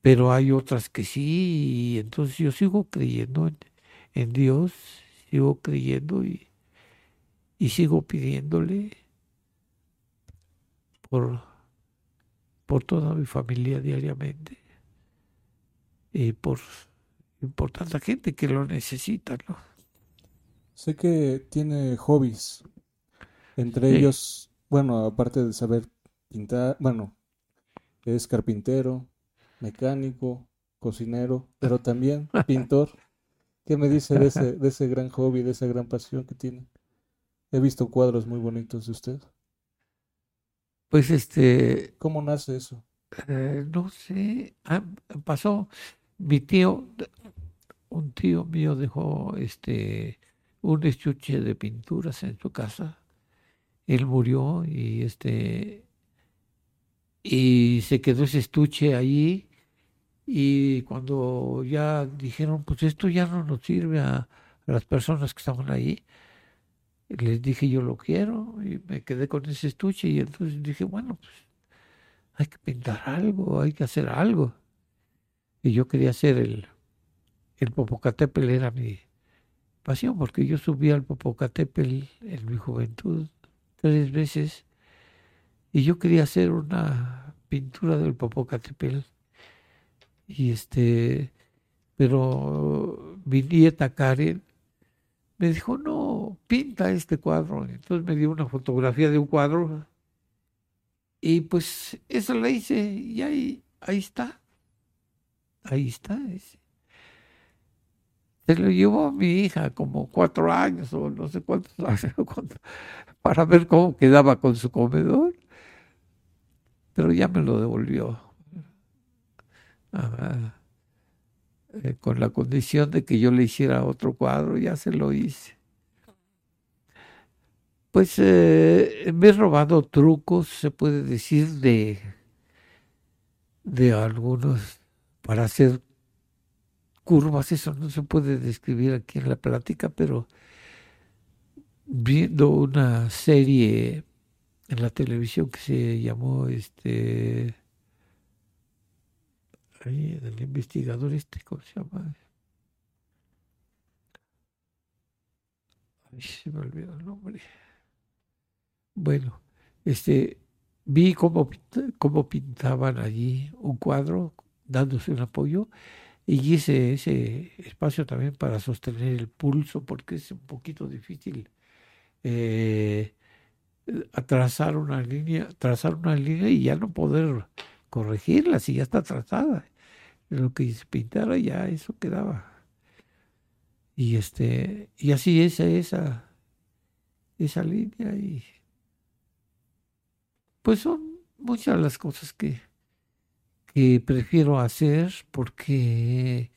pero hay otras que sí, y entonces yo sigo creyendo en, en Dios, sigo creyendo y, y sigo pidiéndole por, por toda mi familia diariamente y por, por tanta gente que lo necesita, ¿no? Sé que tiene hobbies, entre ellos, bueno, aparte de saber pintar, bueno, es carpintero, mecánico, cocinero, pero también <laughs> pintor. ¿Qué me dice de ese, de ese gran hobby, de esa gran pasión que tiene? He visto cuadros muy bonitos de usted. Pues este... ¿Cómo nace eso? Eh, no sé, ah, pasó, mi tío, un tío mío dejó este un estuche de pinturas en su casa. Él murió y este y se quedó ese estuche ahí y cuando ya dijeron pues esto ya no nos sirve a las personas que estaban ahí les dije yo lo quiero y me quedé con ese estuche y entonces dije, bueno, pues hay que pintar algo, hay que hacer algo. Y yo quería hacer el, el Popocatépetl, era mi pasión, porque yo subí al Popocatépetl en mi juventud tres veces y yo quería hacer una pintura del Popocatépetl. Y este, pero mi nieta Karen me dijo, no, pinta este cuadro. Entonces me dio una fotografía de un cuadro y pues eso la hice y ahí, ahí está. Ahí está. Se lo llevó a mi hija como cuatro años o no sé cuántos <laughs> años para ver cómo quedaba con su comedor. Pero ya me lo devolvió. Eh, con la condición de que yo le hiciera otro cuadro, ya se lo hice. Pues eh, me he robado trucos, se puede decir, de, de algunos para hacer curvas, eso no se puede describir aquí en la plática, pero viendo una serie en la televisión que se llamó este ahí, del investigador este, ¿cómo se llama? Se me olvidó el nombre. Bueno, este, vi cómo, cómo pintaban allí un cuadro dándose un apoyo y hice ese espacio también para sostener el pulso porque es un poquito difícil eh, trazar una línea, trazar una línea y ya no poder corregirla si ya está trazada lo que se pintara ya eso quedaba. Y este, y así esa, esa, esa línea y pues son muchas las cosas que, que prefiero hacer porque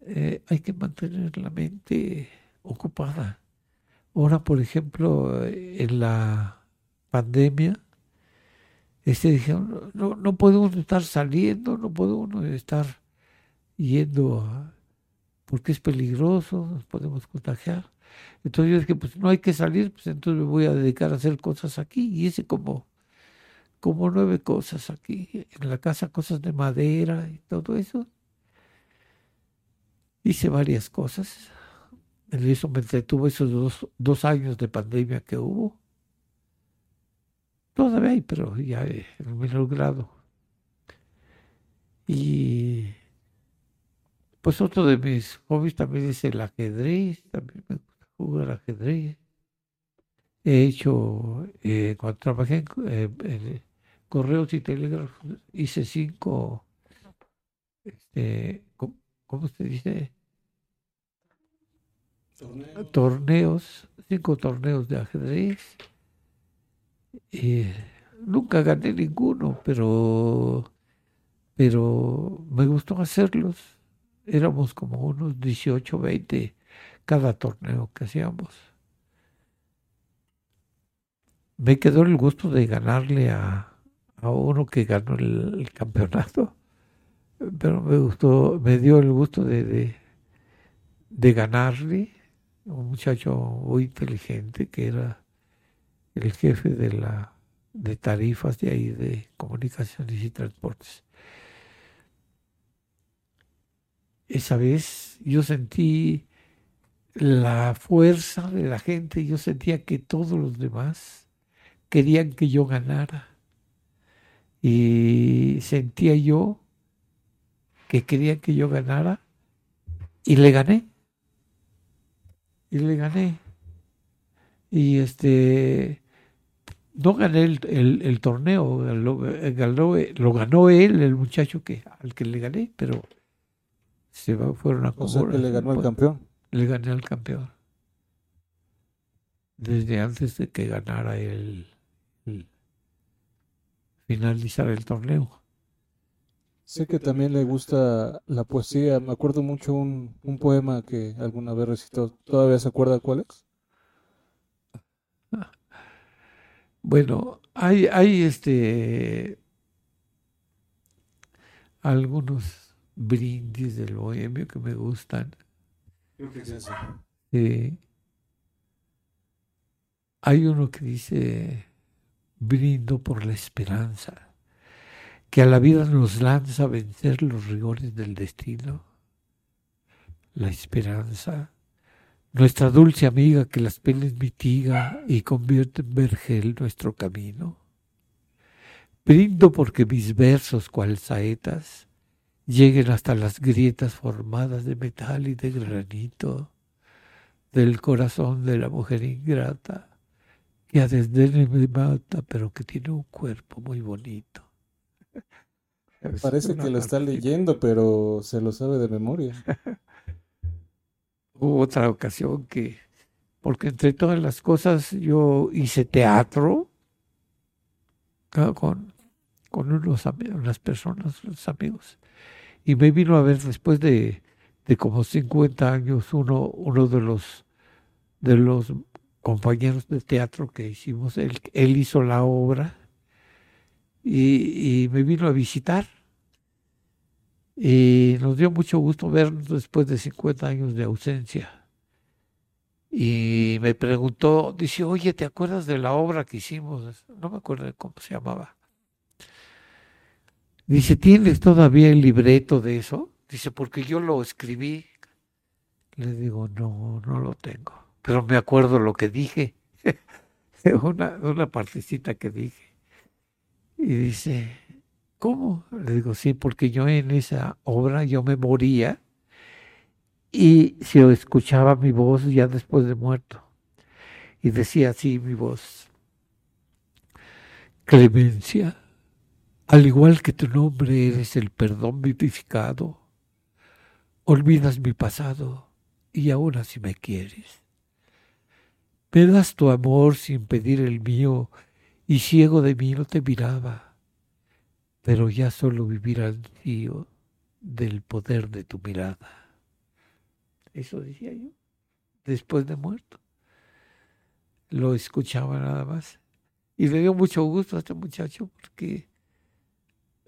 eh, hay que mantener la mente ocupada. Ahora, por ejemplo, en la pandemia, este dijeron, no, no uno estar saliendo, no uno estar yendo porque es peligroso, nos podemos contagiar. Entonces yo dije, pues no hay que salir, pues entonces me voy a dedicar a hacer cosas aquí. Y hice como, como nueve cosas aquí, en la casa, cosas de madera y todo eso. Hice varias cosas. En eso me entretuvo esos dos, dos años de pandemia que hubo. Todavía hay, pero ya en menor grado. Y pues otro de mis hobbies también es el ajedrez, también me gusta jugar ajedrez. He hecho, eh, cuando trabajé en, eh, correos y telégrafos, hice cinco, este, ¿cómo se dice? Torneos. cinco torneos de ajedrez. Y nunca gané ninguno, pero, pero me gustó hacerlos éramos como unos 18, 20 cada torneo que hacíamos. Me quedó el gusto de ganarle a, a uno que ganó el, campeonato, pero me gustó, me dio el gusto de, de, de ganarle, un muchacho muy inteligente que era el jefe de la de tarifas de ahí de comunicaciones y transportes. esa vez yo sentí la fuerza de la gente, yo sentía que todos los demás querían que yo ganara. Y sentía yo que querían que yo ganara y le gané. Y le gané. Y este, no gané el, torneo, lo, ganó, lo ganó él, el muchacho que, al que le gané, pero se fueron a O sea que le ganó al campeón. Le gané al campeón. Desde antes de que ganara el, finalizar el torneo. Sé que también le gusta la poesía. Me acuerdo mucho un, un poema que alguna vez recitó. ¿Todavía se acuerda cuál es? Bueno, hay, hay este algunos brindis del bohemio que me gustan. Hay uno que dice, brindo por la esperanza, que a la vida nos lanza a vencer los rigores del destino. La esperanza, nuestra dulce amiga que las penas mitiga y convierte en vergel nuestro camino. Brindo porque mis versos, cual saetas, lleguen hasta las grietas formadas de metal y de granito, del corazón de la mujer ingrata que a desdén me mata, pero que tiene un cuerpo muy bonito. Parece que lo está leyendo, pero se lo sabe de memoria. <laughs> Hubo otra ocasión que, porque entre todas las cosas yo hice teatro con, con unos, unas personas, unos amigos, y me vino a ver después de, de como 50 años uno, uno de los de los compañeros de teatro que hicimos, él, él hizo la obra y, me vino a visitar. Y nos dio mucho gusto vernos después de 50 años de ausencia. Y me preguntó, dice, oye, ¿te acuerdas de la obra que hicimos? No me acuerdo cómo se llamaba. Dice, ¿tienes todavía el libreto de eso? Dice, porque yo lo escribí. Le digo, no, no lo tengo pero me acuerdo lo que dije, <laughs> una, una partecita que dije. Y dice, ¿cómo? Le digo, sí, porque yo en esa obra yo me moría y se escuchaba mi voz ya después de muerto. Y decía así mi voz, Clemencia, al igual que tu nombre eres el perdón vivificado, olvidas mi pasado y ahora si me quieres me das tu amor sin pedir el mío, y ciego de mí no te miraba, pero ya solo vivir al tío del poder de tu mirada. Eso decía yo, después de muerto. Lo escuchaba nada más. Y le dio mucho gusto a este muchacho porque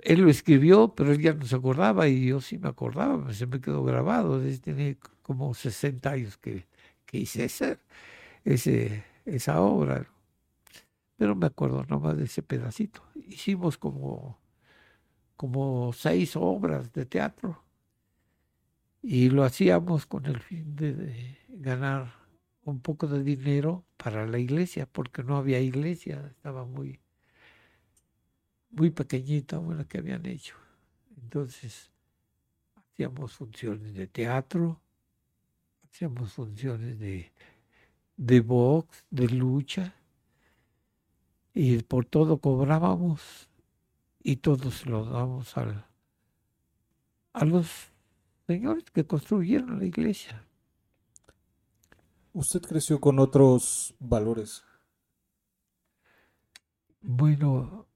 él lo escribió, pero él ya no se acordaba y yo sí me acordaba, se me quedó grabado. Tiene como 60 años que, que hice eso ese, esa obra. Pero me acuerdo nomás de ese pedacito. Hicimos como, como seis obras de teatro y lo hacíamos con el fin de, ganar un poco de dinero para la iglesia, porque no había iglesia, estaba muy, muy pequeñita la que habían hecho. Entonces, hacíamos funciones de teatro, hacíamos funciones de de box, de lucha, y por todo cobrábamos y todos lo damos al, a los señores que construyeron la iglesia. ¿Usted creció con otros valores? Bueno,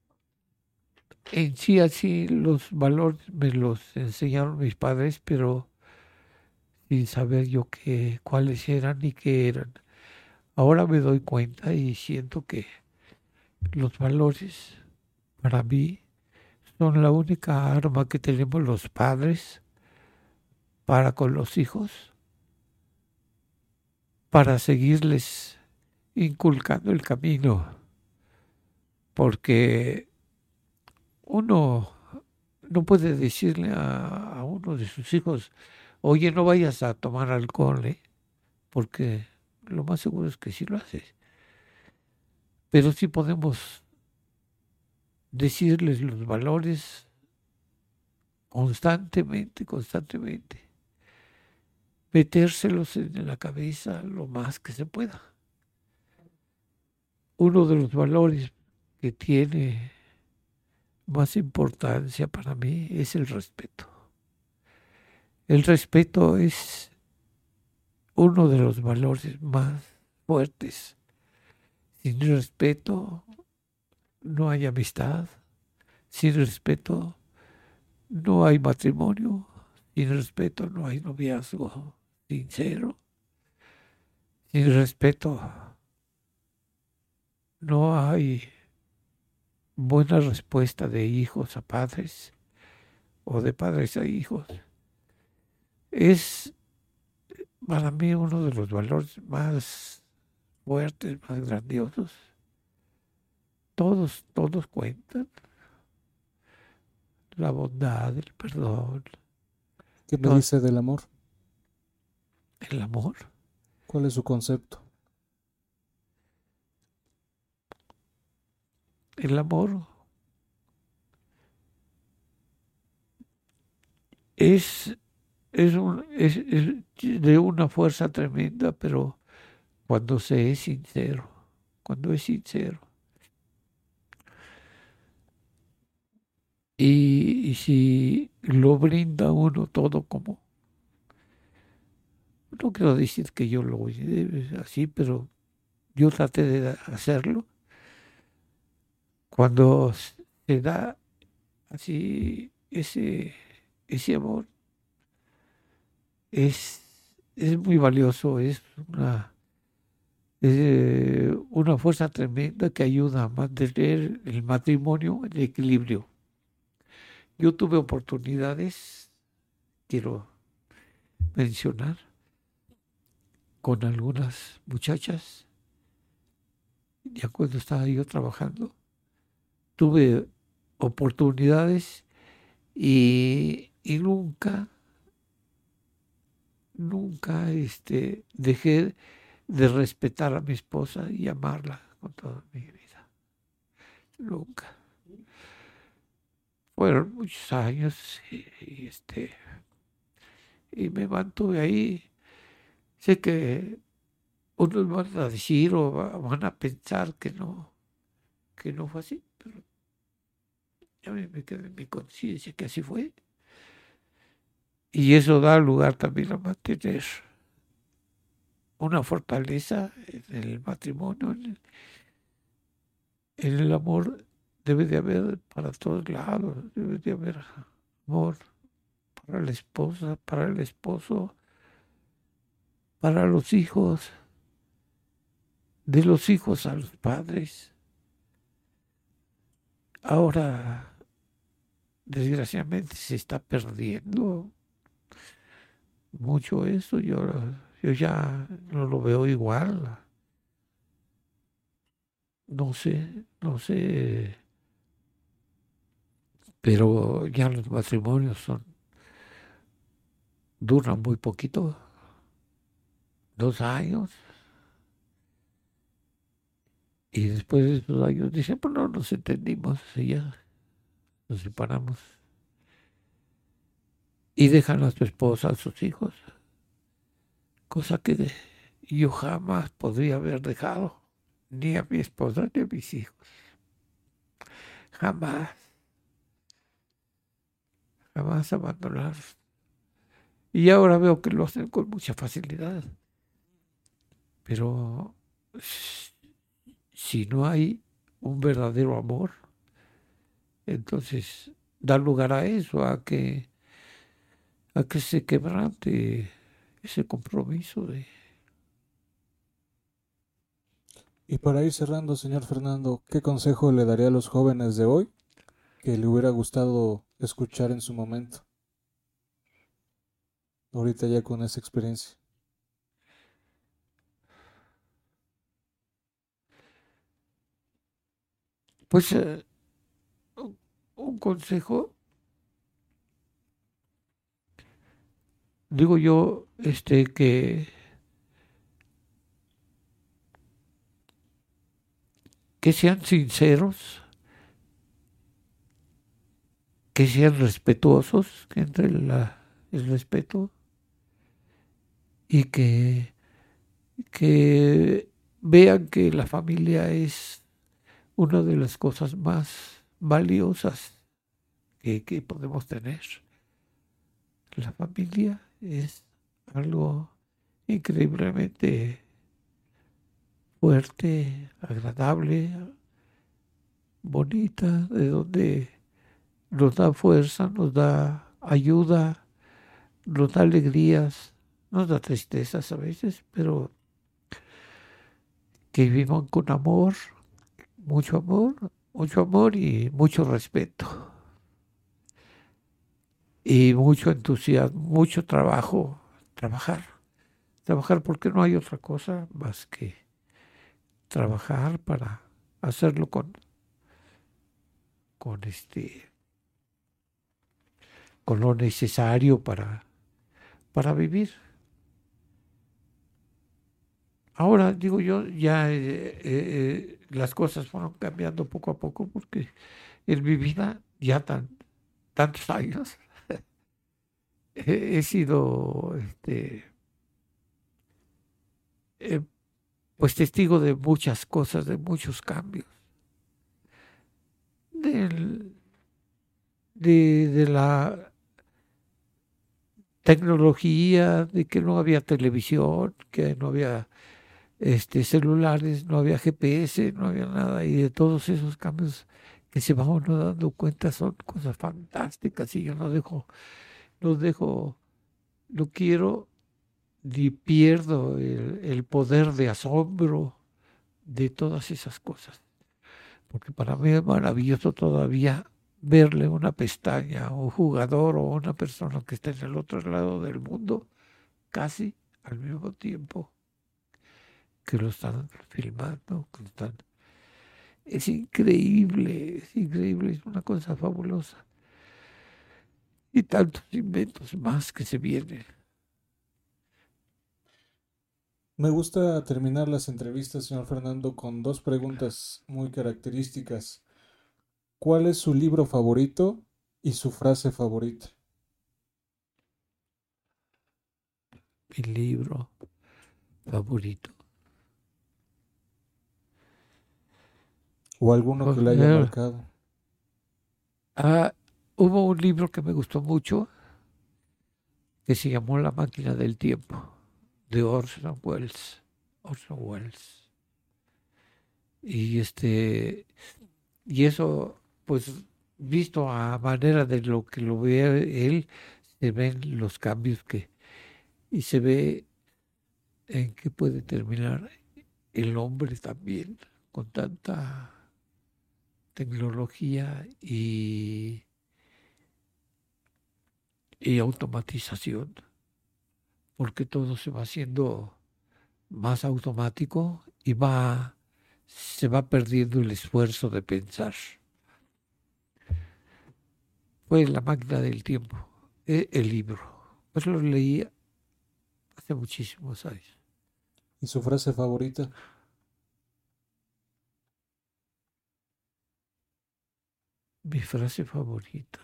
en sí así los valores me los enseñaron mis padres, pero sin saber yo qué, cuáles eran y qué eran. Ahora me doy cuenta y siento que los valores para mí son la única arma que tenemos los padres para con los hijos, para seguirles inculcando el camino, porque uno no puede decirle a, uno de sus hijos, oye, no vayas a tomar alcohol, ¿eh? porque lo más seguro es que sí lo haces. Pero sí podemos decirles los valores constantemente, constantemente. Metérselos en la cabeza lo más que se pueda. Uno de los valores que tiene más importancia para mí es el respeto. El respeto es uno de los valores más fuertes. Sin respeto no hay amistad, sin respeto no hay matrimonio, sin respeto no hay noviazgo sincero, sin respeto no hay buena respuesta de hijos a padres o de padres a hijos. Es para mí uno de los valores más fuertes, más grandiosos. Todos, todos cuentan. La bondad, el perdón. ¿Qué me dice del amor? El amor. ¿Cuál es su concepto? El amor es es, un, es, de una fuerza tremenda, pero cuando se es sincero, cuando es sincero. Y, si lo brinda uno todo como, no quiero decir que yo lo así, pero yo traté de hacerlo. Cuando se da así ese, ese amor, es, es muy valioso, es una, es una fuerza tremenda que ayuda a mantener el matrimonio en equilibrio. Yo tuve oportunidades, quiero mencionar, con algunas muchachas, ya cuando estaba yo trabajando, tuve oportunidades y, y nunca nunca este, dejé de respetar a mi esposa y amarla con toda mi vida. Nunca. Fueron muchos años y, este y me mantuve ahí. Sé que unos van a decir o van a pensar que no, que no fue así, pero ya me quedé en mi conciencia que así fue. Y eso da lugar también a mantener una fortaleza en el matrimonio, en el, amor. Debe de haber para todos lados, debe de haber amor para la esposa, para el esposo, para los hijos, de los hijos a los padres. Ahora, desgraciadamente, se está perdiendo mucho eso, yo, yo ya no lo veo igual. No sé, no sé, pero ya los matrimonios son, duran muy poquito, dos años. Y después de esos años dicen, pues no nos entendimos y ya nos separamos y dejan a su esposa, a sus hijos, cosa que yo jamás podría haber dejado, ni a mi esposa ni a mis hijos. Jamás. Jamás abandonar. Y ahora veo que lo hacen con mucha facilidad. Pero si no hay un verdadero amor, entonces da lugar a eso, a que a que se quebrante ese compromiso de... Y para ir cerrando, señor Fernando, ¿qué consejo le daría a los jóvenes de hoy que le hubiera gustado escuchar en su momento? Ahorita ya con esa experiencia. Pues eh, un consejo digo yo este que que sean sinceros, que sean respetuosos, que entre el respeto y que, que vean que la familia es una de las cosas más valiosas que, que podemos tener. La familia es algo increíblemente fuerte, agradable, bonita, de donde nos da fuerza, nos da ayuda, nos da alegrías, nos da tristezas a veces, pero que vivan con amor, mucho amor, mucho amor y mucho respeto. Y mucho entusiasmo, mucho trabajo, trabajar, trabajar porque no hay otra cosa más que trabajar para hacerlo con, con este, con lo necesario para, para vivir. Ahora, digo yo, ya eh, eh, eh, las cosas fueron cambiando poco a poco porque en mi vida ya tan, tantos años <laughs> he, sido este, pues testigo de muchas cosas, de muchos cambios. Del, de, de la tecnología, de que no había televisión, que no había este, celulares, no había GPS, no había nada, y de todos esos cambios que se van uno dando cuenta son cosas fantásticas y yo no dejo, no dejo, no quiero ni pierdo el, el poder de asombro de todas esas cosas. Porque para mí es maravilloso todavía verle una pestaña a un jugador o una persona que está en el otro lado del mundo casi al mismo tiempo que lo están filmando, que están... Es increíble, es increíble, es una cosa fabulosa. Y tantos inventos más que se vienen. Me gusta terminar las entrevistas, señor Fernando, con dos preguntas muy características. ¿Cuál es su libro favorito y su frase favorita? Mi libro favorito. ¿O alguno que le haya marcado? Ah, hubo un libro que me gustó mucho que se llamó La máquina del tiempo, de Orson Welles. Orson Welles. Y este y eso pues visto a manera de lo que lo ve él, se ven los cambios que y se ve en qué puede terminar el hombre también con tanta tecnología y, y automatización, porque todo se va haciendo más automático y va se va perdiendo el esfuerzo de pensar. Fue la máquina del tiempo, e, el libro. Pues lo leí hace muchísimos años. ¿Y su frase favorita? Mi frase favorita.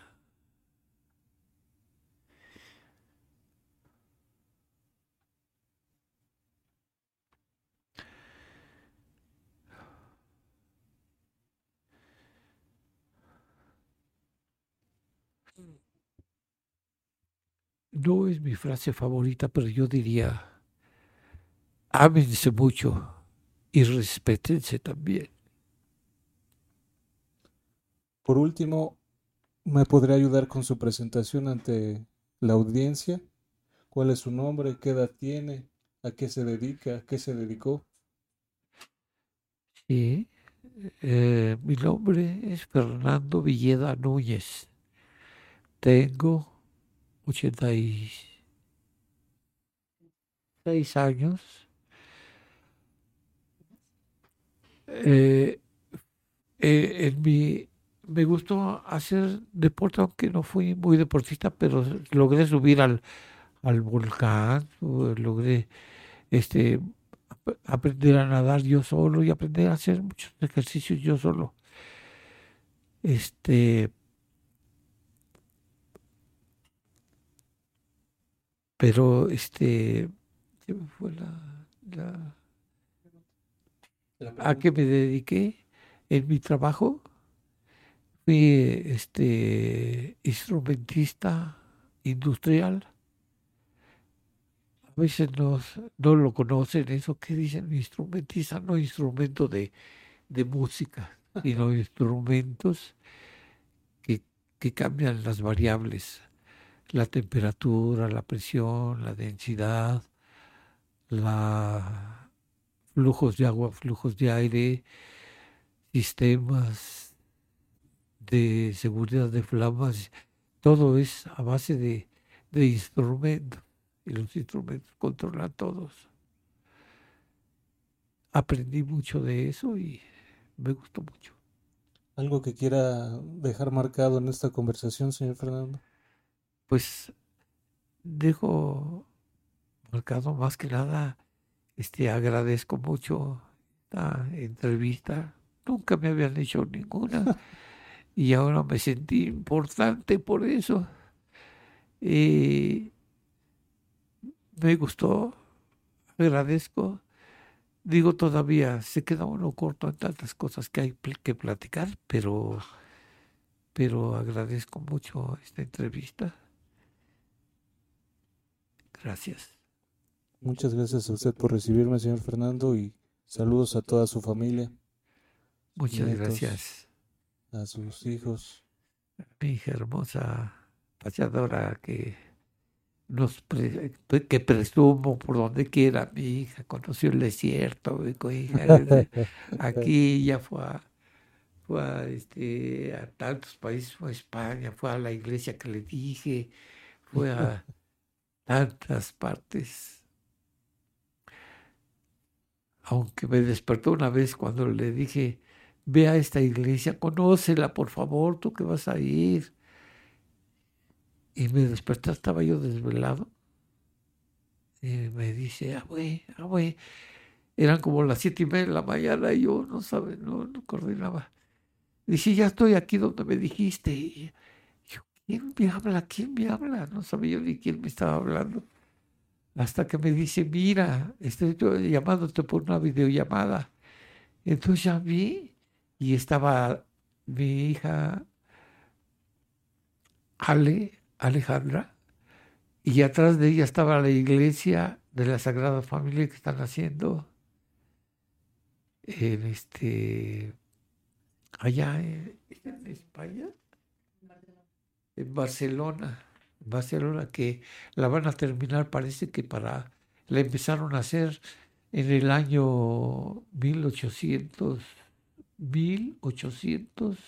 No es mi frase favorita, pero yo diría, ámense mucho y respétense también. Por último, ¿me podría ayudar con su presentación ante la audiencia? ¿Cuál es su nombre? ¿Qué edad tiene? ¿A qué se dedica? ¿A qué se dedicó? Sí, eh, mi nombre es Fernando Villeda Núñez. Tengo 86 años. Eh, eh, en mi me gustó hacer deporte, aunque no fui muy deportista, pero logré subir al, al volcán, logré este aprender a nadar yo solo y aprender a hacer muchos ejercicios yo solo. Este pero este fue la, a qué me dediqué en mi trabajo Fui este, instrumentista industrial. A veces no lo conocen eso que dicen instrumentista, no instrumento de, música, <laughs> sino instrumentos que, que cambian las variables, la temperatura, la presión, la densidad, la flujos de agua, flujos de aire, sistemas de seguridad de flamas, todo es a base de, de instrumentos y los instrumentos controlan todos. Aprendí mucho de eso y me gustó mucho. ¿Algo que quiera dejar marcado en esta conversación, señor Fernando? Pues dejo marcado más que nada, este agradezco mucho esta entrevista. Nunca me habían hecho ninguna. <laughs> y ahora me sentí importante por eso. Y me gustó, agradezco digo todavía, se queda uno corto en tantas cosas que hay que platicar, pero, pero agradezco mucho esta entrevista. Gracias. Muchas gracias a usted por recibirme, señor Fernando, y saludos a toda su familia. Muchas gracias. A sus hijos. Mi hija hermosa pachadora que nos que presumo por donde quiera mi hija conoció el desierto hija, <laughs> aquí ya fue a, fue este, a tantos países fue a España fue a la iglesia que le dije fue a tantas partes aunque me despertó una vez cuando le dije ve a esta iglesia conócela por favor tú que vas a ir y me desperté, estaba yo desvelado. Y me dice, ah, güey, ah. Eran como las siete y media de la mañana y yo no sabe, no, no coordinaba. Dice, ya estoy aquí donde me dijiste. ¿Quién me habla? ¿Quién me habla? No sabía yo ni quién me estaba hablando. Hasta que me dice, mira, estoy llamándote por una videollamada. Entonces ya vi y estaba mi hija Ale Alejandra, y atrás de ella estaba la iglesia de la Sagrada Familia que están haciendo en este allá en, España, en Barcelona, en Barcelona, que la van a terminar, parece que para, la empezaron a hacer en el año 1800, 1800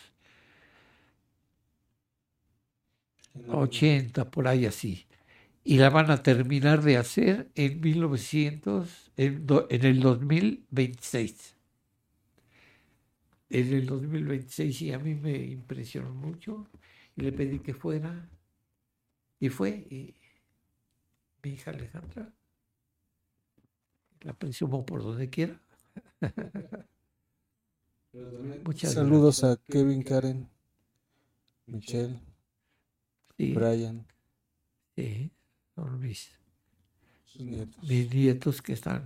80, por ahí así. Y la van a terminar de hacer en 1900, en, en el 2026. En el 2026 y a mí me impresionó mucho y le pedí que fuera y fue y mi hija Alejandra la presumo por donde quiera. <laughs> Muchas Saludos a Kevin, Karen, Michelle. Brian. Sí, son mis, nietos. que están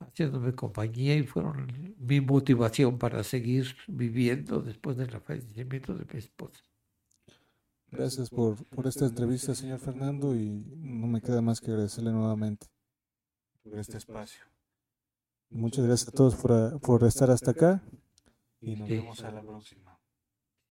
haciéndome compañía y fueron mi motivación para seguir viviendo después del fallecimiento de mi esposa. Gracias por, por esta entrevista, señor Fernando, y no me queda más que agradecerle nuevamente por este espacio. Muchas gracias a todos por, por estar hasta acá y nos vemos a la próxima.